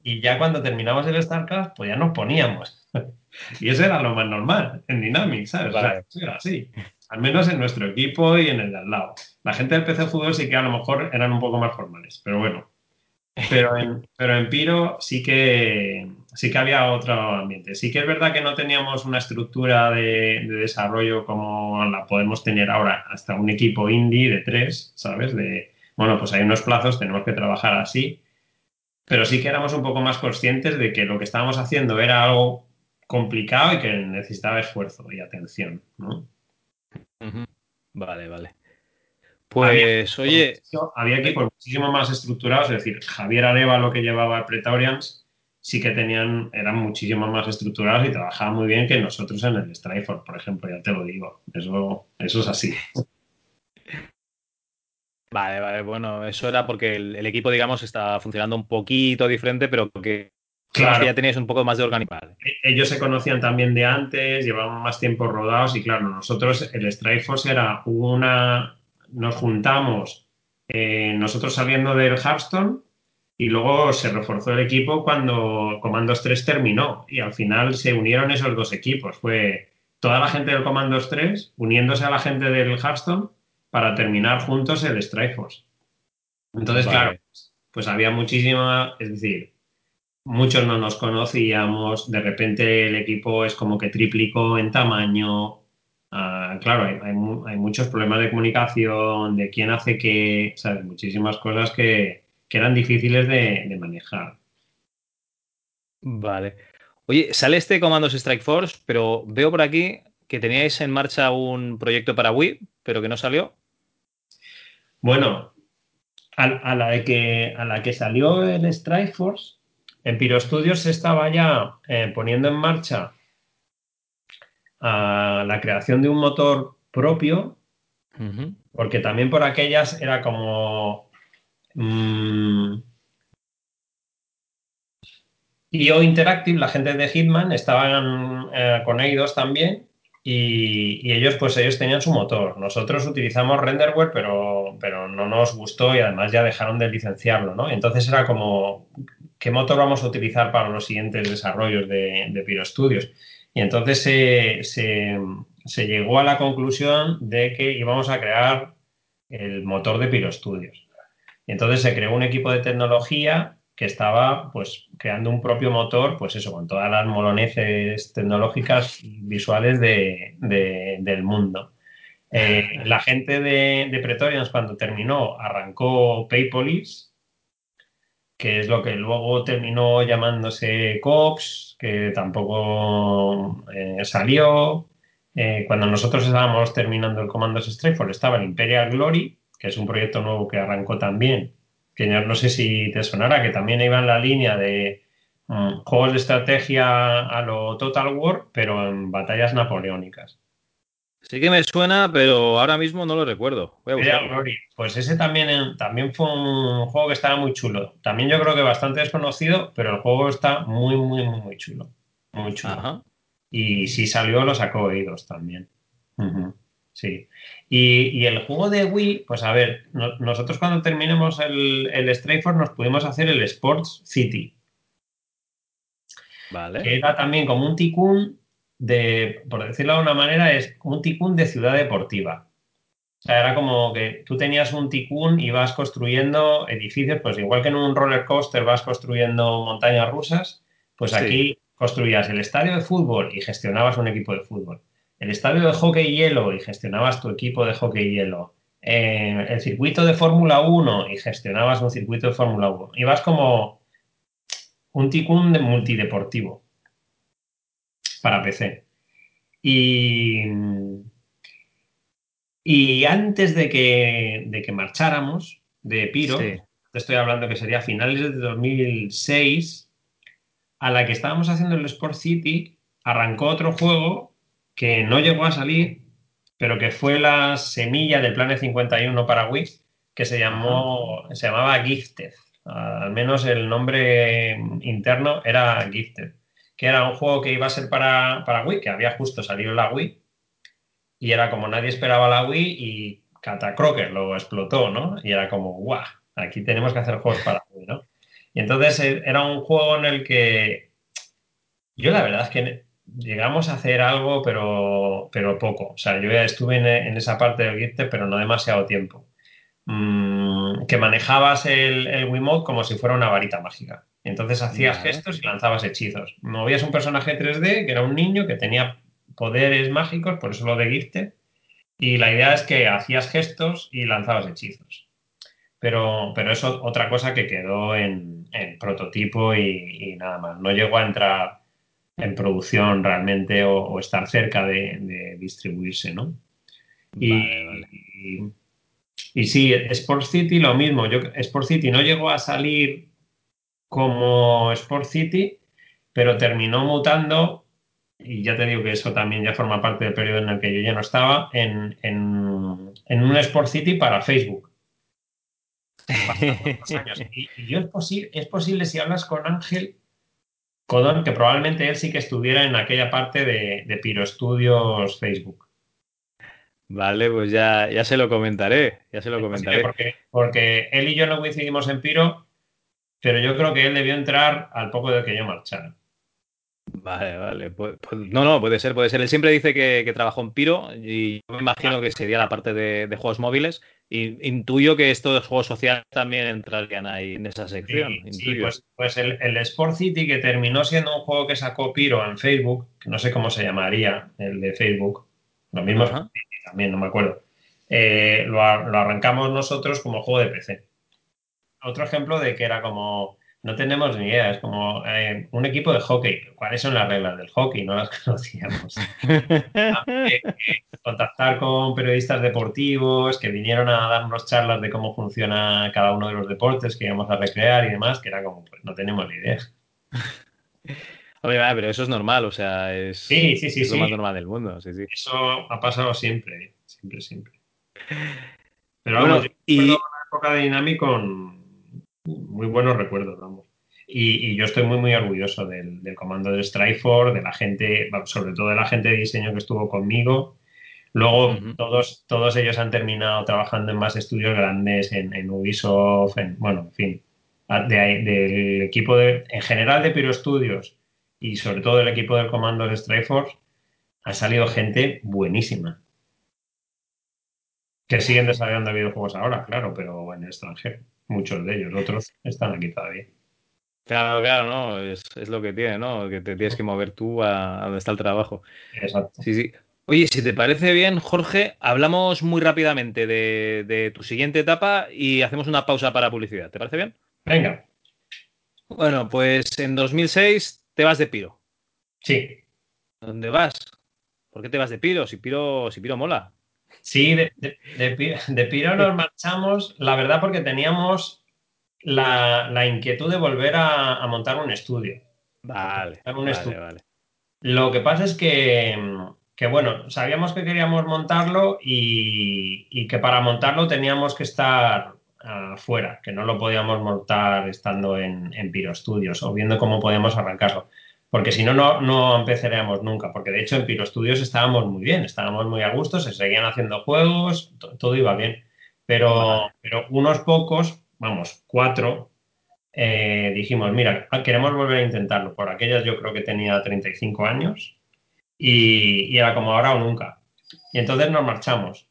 Y ya cuando terminamos el StarCraft, pues ya nos poníamos. y eso era lo más normal en Dynamic, ¿sabes? era así. Al menos en nuestro equipo y en el de al lado. La gente del PC Fútbol sí que a lo mejor eran un poco más formales, pero bueno. Pero en, pero en Piro sí que, sí que había otro ambiente. Sí que es verdad que no teníamos una estructura de, de desarrollo como la podemos tener ahora, hasta un equipo indie de tres, ¿sabes? De, bueno, pues hay unos plazos, tenemos que trabajar así, pero sí que éramos un poco más conscientes de que lo que estábamos haciendo era algo complicado y que necesitaba esfuerzo y atención, ¿no? Vale, vale. Pues, oye... Había equipos muchísimo más estructurados, es decir, Javier Areva, lo que llevaba Pretorians, sí que tenían, eran muchísimo más estructurados y trabajaban muy bien que nosotros en el Strikeforce, por ejemplo, ya te lo digo. Eso, eso es así. Vale, vale, bueno, eso era porque el, equipo, digamos, está funcionando un poquito diferente, pero que claro. ya tenéis un poco más de organizado. E, ellos se conocían también de antes, llevaban más tiempo rodados y claro, nosotros, el Strike Force era una, nos juntamos eh, nosotros saliendo del Hearthstone y luego se reforzó el equipo cuando Comandos 3 terminó y al final se unieron esos dos equipos. Fue toda la gente del Comandos 3 uniéndose a la gente del Hearthstone para terminar juntos el Strikeforce. Entonces, claro, pues había muchísima, es decir, muchos no nos conocíamos, de repente el equipo es como que triplicó en tamaño. Ah, claro, hay, muchos problemas de comunicación, de quién hace qué, ¿sabes? Muchísimas cosas que, eran difíciles de, manejar. Vale. Oye, sale este Comandos Strike Force, pero veo por aquí que teníais en marcha un proyecto para Wii, pero que no salió. Bueno, a, la, de que, a la que salió el Strike Force, en Piro Studios se estaba ya eh, poniendo en marcha la creación de un motor propio, porque también por aquellas era como... Mm, IO Interactive, la gente de Hitman, estaban eh, con EIDOS también y, ellos, pues ellos tenían su motor. Nosotros utilizamos Renderware, pero, pero no nos gustó y además ya dejaron de licenciarlo, ¿no? Entonces era como, ¿qué motor vamos a utilizar para los siguientes desarrollos de, de Piro Studios? Y entonces se, se, llegó a la conclusión de que íbamos a crear el motor de Piro Studios. Y entonces se creó un equipo de tecnología que estaba pues creando un propio motor, pues eso, con todas las moloneces tecnológicas visuales del mundo. Eh, la gente de, de, Pretorians cuando terminó arrancó Paypolis, que es lo que luego terminó llamándose Cox, que tampoco eh, salió. Eh, cuando nosotros estábamos terminando el Commandos Strikeforce estaba el Imperial Glory, que es un proyecto nuevo que arrancó también que no sé si te sonara, que también iba en la línea de mm, juegos de estrategia a lo Total War, pero en batallas napoleónicas. Sí que me suena, pero ahora mismo no lo recuerdo. pues ese también, también fue un juego que estaba muy chulo. También yo creo que bastante desconocido, pero el juego está muy, muy, muy, muy chulo. Muy chulo. Y si salió, lo sacó Eidos también. Sí. Y, el juego de Wii, pues a ver, nosotros cuando terminemos el, el Strayford nos pudimos hacer el Sports City. Vale. Que era también como un ticún de, por decirlo de una manera, es un ticún de ciudad deportiva. O sea, era como que tú tenías un ticún y vas construyendo edificios, pues igual que en un roller coaster vas construyendo montañas rusas, pues aquí construías el estadio de fútbol y gestionabas un equipo de fútbol. El estadio de hockey hielo y gestionabas tu equipo de hockey hielo. Eh, el circuito de Fórmula 1 y gestionabas un circuito de Fórmula 1. Y vas como un ticún multideportivo para PC. Y, y antes de que, de que marcháramos de Piro, te estoy hablando que sería finales de 2006, a la que estábamos haciendo el Sport City, arrancó otro juego que no llegó a salir, pero que fue la semilla del Planet 51 para Wii, que se, llamó, se llamaba Gifted. Al menos el nombre interno era Gifted que era un juego que iba a ser para, para Wii, que había justo salido la Wii, y era como nadie esperaba la Wii y Catacroker lo explotó, ¿no? Y era como, guau, aquí tenemos que hacer juegos para Wii, ¿no? Y entonces eh, era un juego en el que yo la verdad es que llegamos a hacer algo, pero, pero poco. O sea, yo ya estuve en, esa parte del Gifted, pero no demasiado tiempo. Mm, que manejabas el, el Wiimote como si fuera una varita mágica. Entonces hacías gestos y lanzabas hechizos. Movías un personaje 3D que era un niño que tenía poderes mágicos, por eso lo de Gifted. Y la idea es que hacías gestos y lanzabas hechizos. Pero, pero eso otra cosa que quedó en, prototipo y, nada más. No llegó a entrar en producción realmente o, estar cerca de, distribuirse, ¿no? Y, y, sí, Sport City lo mismo. Yo, Sport City no llegó a salir como Sport City, pero terminó mutando, y ya te digo que eso también ya forma parte del periodo en el que yo ya no estaba, en, un Sport City para Facebook. Y, yo es, posible, es posible si hablas con Ángel Codón, que probablemente él sí que estuviera en aquella parte de, de Piro Studios Facebook. Vale, pues ya, ya se lo comentaré, ya se lo comentaré. Porque, porque él y yo no coincidimos en Piro, pero yo creo que él debió entrar al poco de que yo marchara. Vale, vale. no, no, puede ser, puede ser. Él siempre dice que, trabajó en Piro y yo me imagino que sería la parte de, juegos móviles. Y intuyo que estos juegos sociales también entrarían ahí en esa sección. Sí, pues, pues el, Sport City, que terminó siendo un juego que sacó Piro en Facebook, que no sé cómo se llamaría, el de Facebook, lo mismo también, no me acuerdo. Eh, lo arrancamos nosotros como juego de PC otro ejemplo de que era como, no tenemos ni idea, es como eh, un equipo de hockey. ¿Cuáles son las reglas del hockey? No las conocíamos. Eh, contactar con periodistas deportivos que vinieron a darnos charlas de cómo funciona cada uno de los deportes que íbamos a recrear y demás, que era como, pues no tenemos ni idea. Oye, pero eso es normal, o sea, es, lo más normal del mundo. Sí, Eso ha pasado siempre, siempre, siempre. Pero bueno, y... una época de Dynamic con, muy buenos recuerdos, vamos. Y, yo estoy muy, muy orgulloso del, comando de Strikeforce, de la gente, sobre todo de la gente de diseño que estuvo conmigo. Luego, todos, todos ellos han terminado trabajando en más estudios grandes, en, Ubisoft, en, bueno, en fin, del equipo de, en general de Pyro Studios y sobre todo del equipo del comando de Strikeforce, ha salido gente buenísima. Que siguen desarrollando videojuegos ahora, claro, pero en el extranjero muchos de ellos, otros están aquí todavía. Claro, claro, no, es, lo que tiene, ¿no? Que te tienes que mover tú a, donde está el trabajo. Exacto. Sí, sí. Oye, si te parece bien, Jorge, hablamos muy rápidamente de, tu siguiente etapa y hacemos una pausa para publicidad. ¿Te parece bien? Venga. Bueno, pues en 2006 te vas de Piro. Sí. ¿Dónde vas? ¿Por qué te vas de Piro? Si Piro, si Piro mola. Sí, de, de, Piro nos marchamos, la verdad, porque teníamos la, inquietud de volver a, montar un estudio. Vale, vale, Lo que pasa es que, bueno, sabíamos que queríamos montarlo y, que para montarlo teníamos que estar afuera, que no lo podíamos montar estando en, en Piro Studios o viendo cómo podíamos arrancarlo. Porque si no, no empezaríamos nunca, porque de hecho en Piro Studios estábamos muy bien, estábamos muy a gusto, se seguían haciendo juegos, todo iba bien, pero, pero unos pocos, vamos, cuatro, eh, dijimos, mira, queremos volver a intentarlo. Por aquellas yo creo que tenía 35 años y, era como ahora o nunca. Y entonces nos marchamos.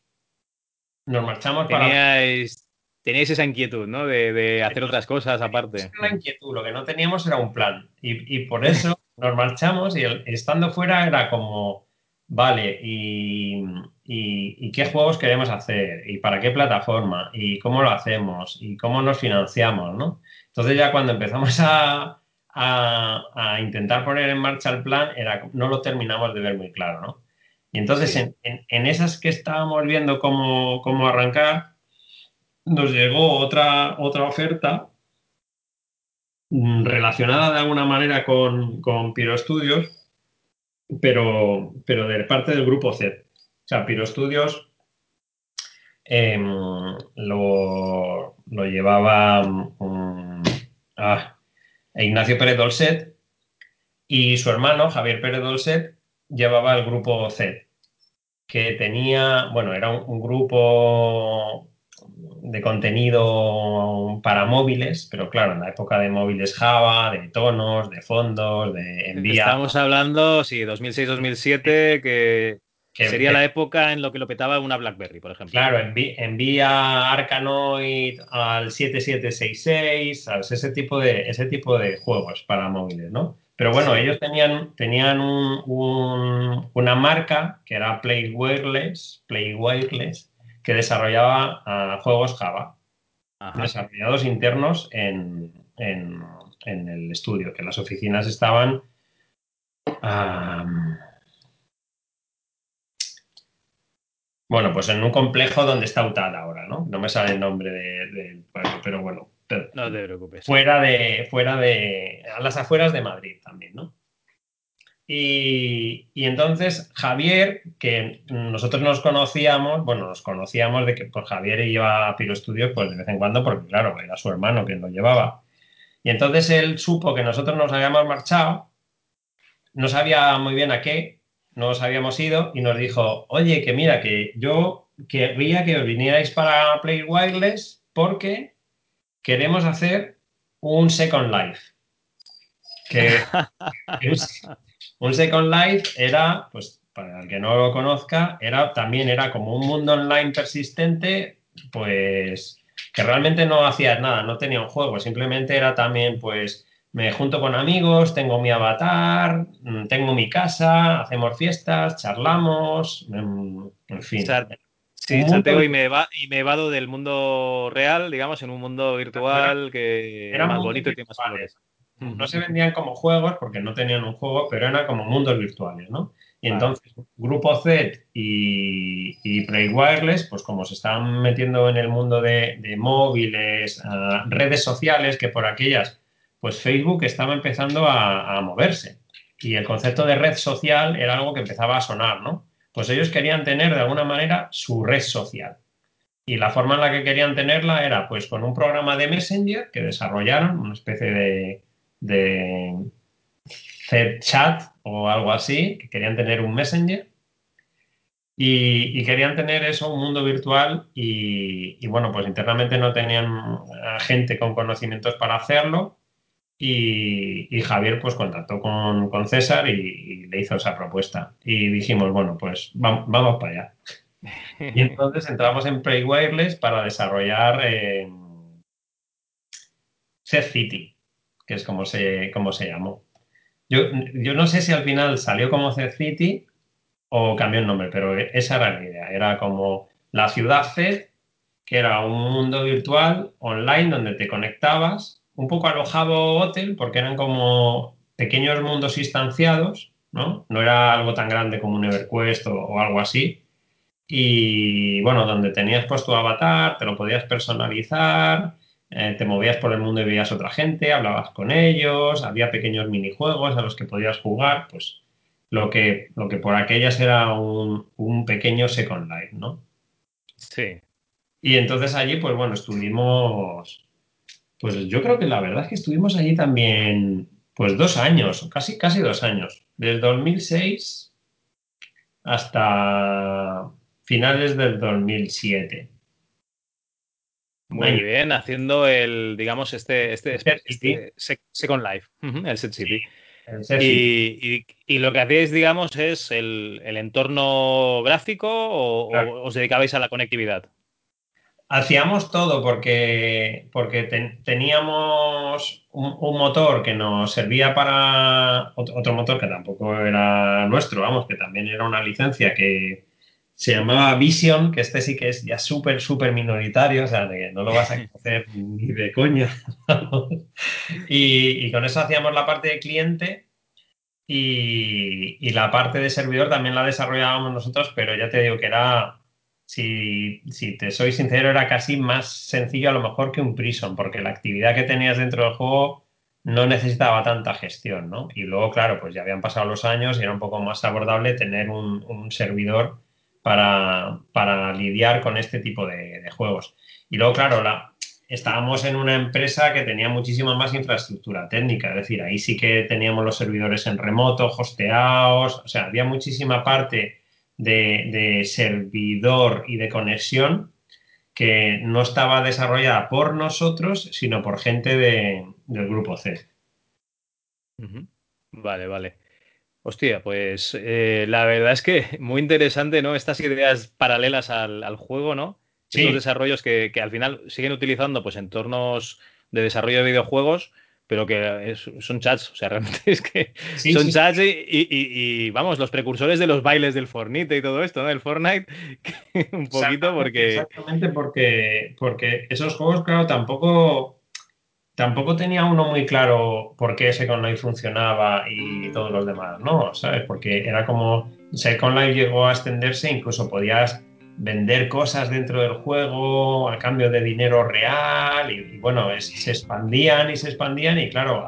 Nos marchamos teníais, para... Teníais esa inquietud, ¿no? De, hacer otras cosas aparte. La inquietud, lo que no teníamos era un plan. Y, por eso nos marchamos y estando fuera era como, vale, y, y, qué juegos queremos hacer? ¿Y para qué plataforma? ¿Y cómo lo hacemos? ¿Y cómo nos financiamos? ¿no? Entonces ya cuando empezamos a, a, intentar poner en marcha el plan, era, no lo terminamos de ver muy claro, ¿no? Y entonces en, en, esas que estábamos viendo cómo, cómo, arrancar, nos llegó otra, otra oferta relacionada de alguna manera con, con Piro Studios, pero, pero de parte del grupo Z. O sea, Piro Studios em, lo, lo, llevaba um, Ignacio Pérez Dolcet y su hermano, Javier Pérez Dolcet, llevaba el grupo Z, que tenía, bueno, era un, grupo de contenido para móviles, pero claro, en la época de móviles Java, de tonos, de fondos, de envía. Estamos hablando, sí, 2006-2007, que Sería la época en lo que lo petaba una BlackBerry, por ejemplo. Claro, envía Arcanoid al 7766, ¿sabes? Ese tipo de, ese tipo de juegos para móviles, ¿no? Pero bueno, ellos tenían, tenían una marca que era Play Wireless, Play Wireless, que desarrollaba ah, juegos Java, desarrollados internos en, el estudio, que las oficinas estaban... Bueno, pues en un complejo donde está UTAD ahora, ¿no? No me sale el nombre del pueblo, pero bueno. no te preocupes. Fuera de, fuera de, a las afueras de Madrid también, ¿no? Y, entonces Javier, que nosotros nos conocíamos, bueno, nos conocíamos de que pues, Javier iba a Piro Studios pues de vez en cuando, porque claro, era su hermano quien lo llevaba. Y entonces él supo que nosotros nos habíamos marchado, no sabía muy bien a qué, nos habíamos ido y nos dijo, oye, que mira, que yo querría que os vinierais para Play Wireless porque queremos hacer un Second Life. Que un Second Life era, pues para el que no lo conozca, era, también era como un mundo online persistente, pues que realmente no hacías nada, no tenía un juego, simplemente era también pues me junto con amigos, tengo mi avatar, mm, tengo mi casa, hacemos fiestas, charlamos, mm, en fin. Sí, chateo y me, y me evado del mundo real, digamos, en un mundo virtual que era más bonito y tiene más colores. No se vendían como juegos porque no tenían un juego, pero eran como mundos virtuales, ¿no? Y entonces, Grupo Z y, y Play Wireless, pues como se estaban metiendo en el mundo de, móviles, ah, redes sociales, que por aquellas pues Facebook estaba empezando a, moverse y el concepto de red social era algo que empezaba a sonar, ¿no? Pues ellos querían tener de alguna manera su red social. Y la forma en la que querían tenerla era pues con un programa de Messenger que desarrollaron, una especie de, de chat o algo así, que querían tener un Messenger. Y, querían tener eso, un mundo virtual, y, y, bueno, pues internamente no tenían gente con conocimientos para hacerlo, y, Javier pues contactó con, César y, le hizo esa propuesta. Y dijimos, bueno, pues vamos, para allá. Y entonces entramos en Play Wireless para desarrollar eh, Set City, que es como se, como se llamó. Yo, yo, no sé si al final salió como Set City o cambió el nombre, pero esa era la idea. Era como la ciudad Z, que era un mundo virtual online donde te conectabas un poco alojado hotel porque eran como pequeños mundos instanciados, ¿no? No era algo tan grande como un EverQuest o, algo así. Y bueno, donde tenías pues tu avatar, te lo podías personalizar, eh, te movías por el mundo y veías otra gente, hablabas con ellos, había pequeños minijuegos a los que podías jugar, pues lo que, lo que por aquellas era un, un pequeño Second Life, ¿no? Sí. Y entonces allí, pues bueno, estuvimos pues yo creo que la verdad es que estuvimos allí también Pues dos años, casi, casi dos años. Desde 2006 hasta finales del 2007. Muy bien, haciendo el, digamos, este, este, este Second Life, el Set City. y, lo que hacéis, digamos, es el, entorno gráfico o, os dedicabais a la conectividad? Hacíamos todo porque, porque teníamos un, motor que nos servía para otro, motor que tampoco era nuestro, vamos, que también era una licencia que, se llamaba Vision, que este sí que es ya súper, súper minoritario, o sea, que no lo vas a conocer ni de coña. y, con eso hacíamos la parte de cliente y, la parte de servidor también la desarrollábamos nosotros, pero ya te digo que era, si, si te soy sincero, era casi más sencillo a lo mejor que un Prison, porque la actividad que tenías dentro del juego no necesitaba tanta gestión, ¿no? Y luego, claro, pues ya habían pasado los años y era un poco más abordable tener un, un servidor para, lidiar con este tipo de, juegos. Y luego, claro, la, estábamos en una empresa que tenía muchísima más infraestructura técnica, es decir, ahí sí que teníamos los servidores en remoto, hosteados, o sea, había muchísima parte de, servidor y de conexión que no estaba desarrollada por nosotros, sino por gente del grupo C. Vale, vale. Hostia, pues eh, la verdad es que muy interesante, ¿no? Estas ideas paralelas al, juego, ¿no? Sí. Estos desarrollos que, al final siguen utilizando pues entornos de desarrollo de videojuegos, pero que son chats, o sea, realmente es que son chats y, vamos, los precursores de los bailes del Fortnite y todo esto, ¿no? Del Fortnite, un poquito porque... Exactamente, porque, porque esos juegos, claro, tampoco tampoco tenía uno muy claro por qué Second Life funcionaba y todos los demás, ¿no? ¿Sabes? Porque era como Second Life llegó a extenderse, incluso podías vender cosas dentro del juego a cambio de dinero real y, bueno, se expandían y se expandían y claro,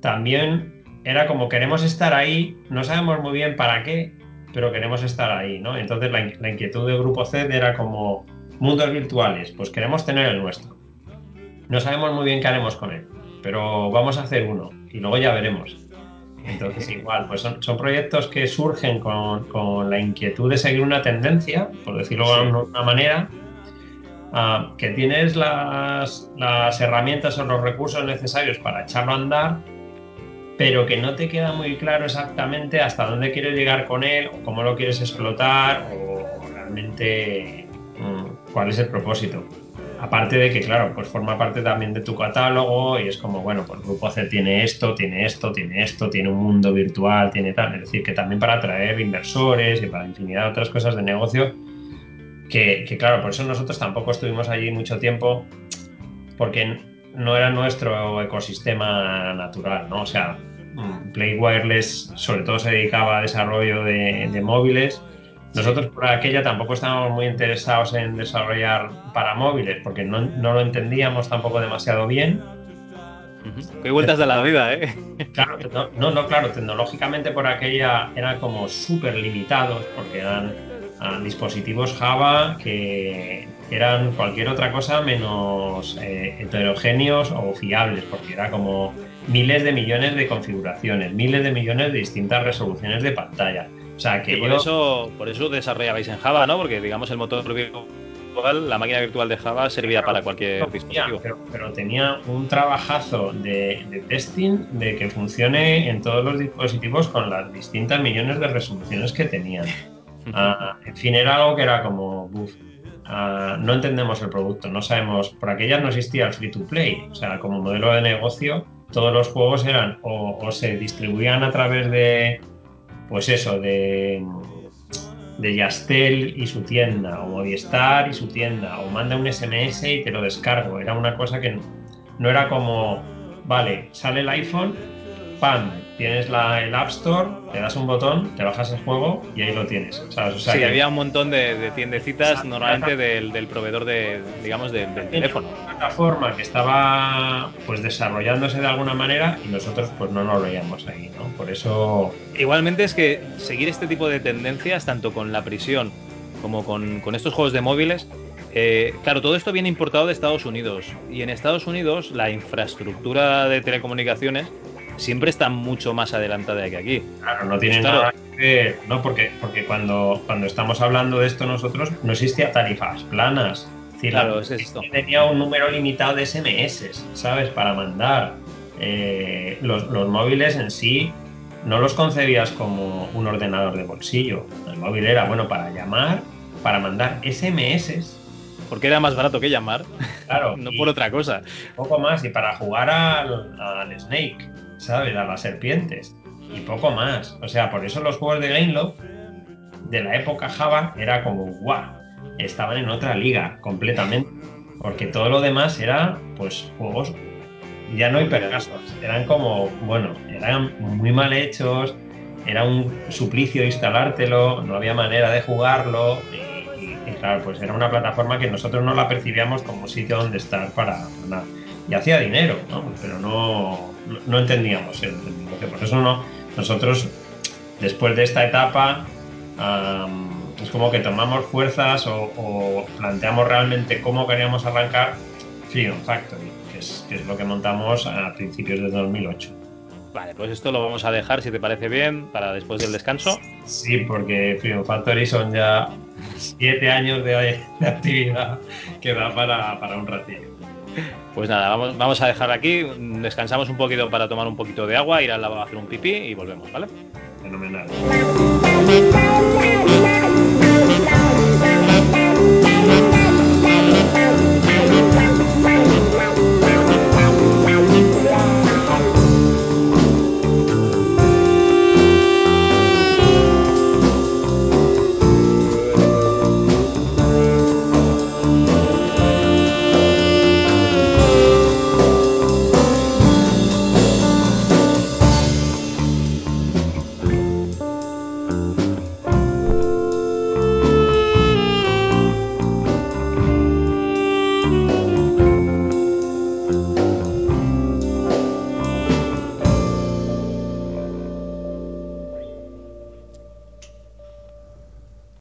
también era como queremos estar ahí, no sabemos muy bien para qué, pero queremos estar ahí, ¿no? Entonces la, la inquietud del grupo C era como mundos virtuales, pues queremos tener el nuestro no sabemos muy bien qué haremos con él, pero vamos a hacer uno y luego ya veremos. Entonces, igual, pues son, proyectos que surgen con, la inquietud de seguir una tendencia, por decirlo de una manera, ah, que tienes las, las, herramientas o los recursos necesarios para echarlo a andar, pero que no te queda muy claro exactamente hasta dónde quieres llegar con él, o cómo lo quieres explotar, o, realmente mm, cuál es el propósito. Aparte de que, claro, pues forma parte también de tu catálogo y es como, bueno, pues Grupo C tiene esto, tiene esto, tiene esto, tiene un mundo virtual, tiene tal. Es decir, que también para atraer inversores y para infinidad de otras cosas de negocio, que, claro, por eso nosotros tampoco estuvimos allí mucho tiempo, porque no era nuestro ecosistema natural, ¿no? O sea, mm, Play Wireless sobre todo se dedicaba a desarrollo de, de móviles nosotros por aquella tampoco estábamos muy interesados en desarrollar para móviles porque no, lo entendíamos tampoco demasiado bien. Qué vueltas de la vida, ¿eh? Claro, no, no, claro, tecnológicamente por aquella eran como súper limitados porque eran dispositivos Java que eran cualquier otra cosa menos eh, heterogéneos o fiables, porque era como miles de millones de configuraciones, miles de millones de distintas resoluciones de pantalla. O sea, que, por, eso, por eso desarrollabais en Java, ¿no? Porque digamos el motor virtual, la máquina virtual de Java servía para cualquier dispositivo. Pero, tenía un trabajazo de, testing de que funcione en todos los dispositivos con las distintas millones de resoluciones que tenían. Ah, en fin, era algo que era como, ah, no entendemos el producto, no sabemos, por aquellas no existía el free to play, o sea, como modelo de negocio, todos los juegos eran o se distribuían a través de pues eso, de, de Yastel y su tienda, o Movistar y su tienda, o manda un SMS y te lo descargo. Era una cosa que no era como, vale, sale el iPhone, ¡pam! Tienes la, el App Store, le das un botón, te bajas el juego y ahí lo tienes. sí, había un montón de, tiendecitas normalmente del, proveedor de, digamos, del teléfono. Plataforma que estaba pues desarrollándose de alguna manera y nosotros pues no nos veíamos ahí, ¿no? Por eso... Igualmente es que seguir este tipo de tendencias, tanto con la prisión como con, estos juegos de móviles, eh, claro, todo esto viene importado de Estados Unidos y en Estados Unidos la infraestructura de telecomunicaciones siempre está mucho más adelantada que aquí. Claro, no tiene Pues claro. nada que ver, ¿no? Porque, porque cuando, cuando estamos hablando de esto nosotros, no existía tarifas planas. Decir, Claro, la- es esto. tenía un número limitado de SMS, ¿sabes? Para mandar. Eh, los, los móviles en sí no los concebías como un ordenador de bolsillo. El móvil era bueno para llamar, para mandar SMS, Porque era más barato que llamar, claro. no por otra cosa. poco más y para jugar al, al Snake, ¿sabes? A las serpientes y poco más. O sea, por eso los juegos de Gameloft de la época Java era como guau, estaban en otra liga completamente, porque todo lo demás era pues juegos ya no hipercasos, eran como, bueno, eran muy mal hechos, era un suplicio instalártelo, no había manera de jugarlo y, y- y claro, pues era una plataforma que nosotros no la percibíamos como sitio donde estar para nada. Y hacía dinero, ¿no? pero no, no- entendíamos el, el negocio. Por eso no, nosotros, después de esta etapa, am, es como que tomamos fuerzas o, o planteamos realmente cómo queríamos arrancar Freedom Factory, que es, que es lo que montamos a principios de 2008. Vale, pues esto lo vamos a dejar, si te parece bien, para después del descanso. Sí, porque Freedom Factory son ya siete años de, de actividad que da para, para un ratillo. Pues nada, vamos, vamos a dejar aquí, descansamos un poquito para tomar un poquito de agua, ir al lavabo a hacer un pipí y volvemos, ¿vale? Fenomenal.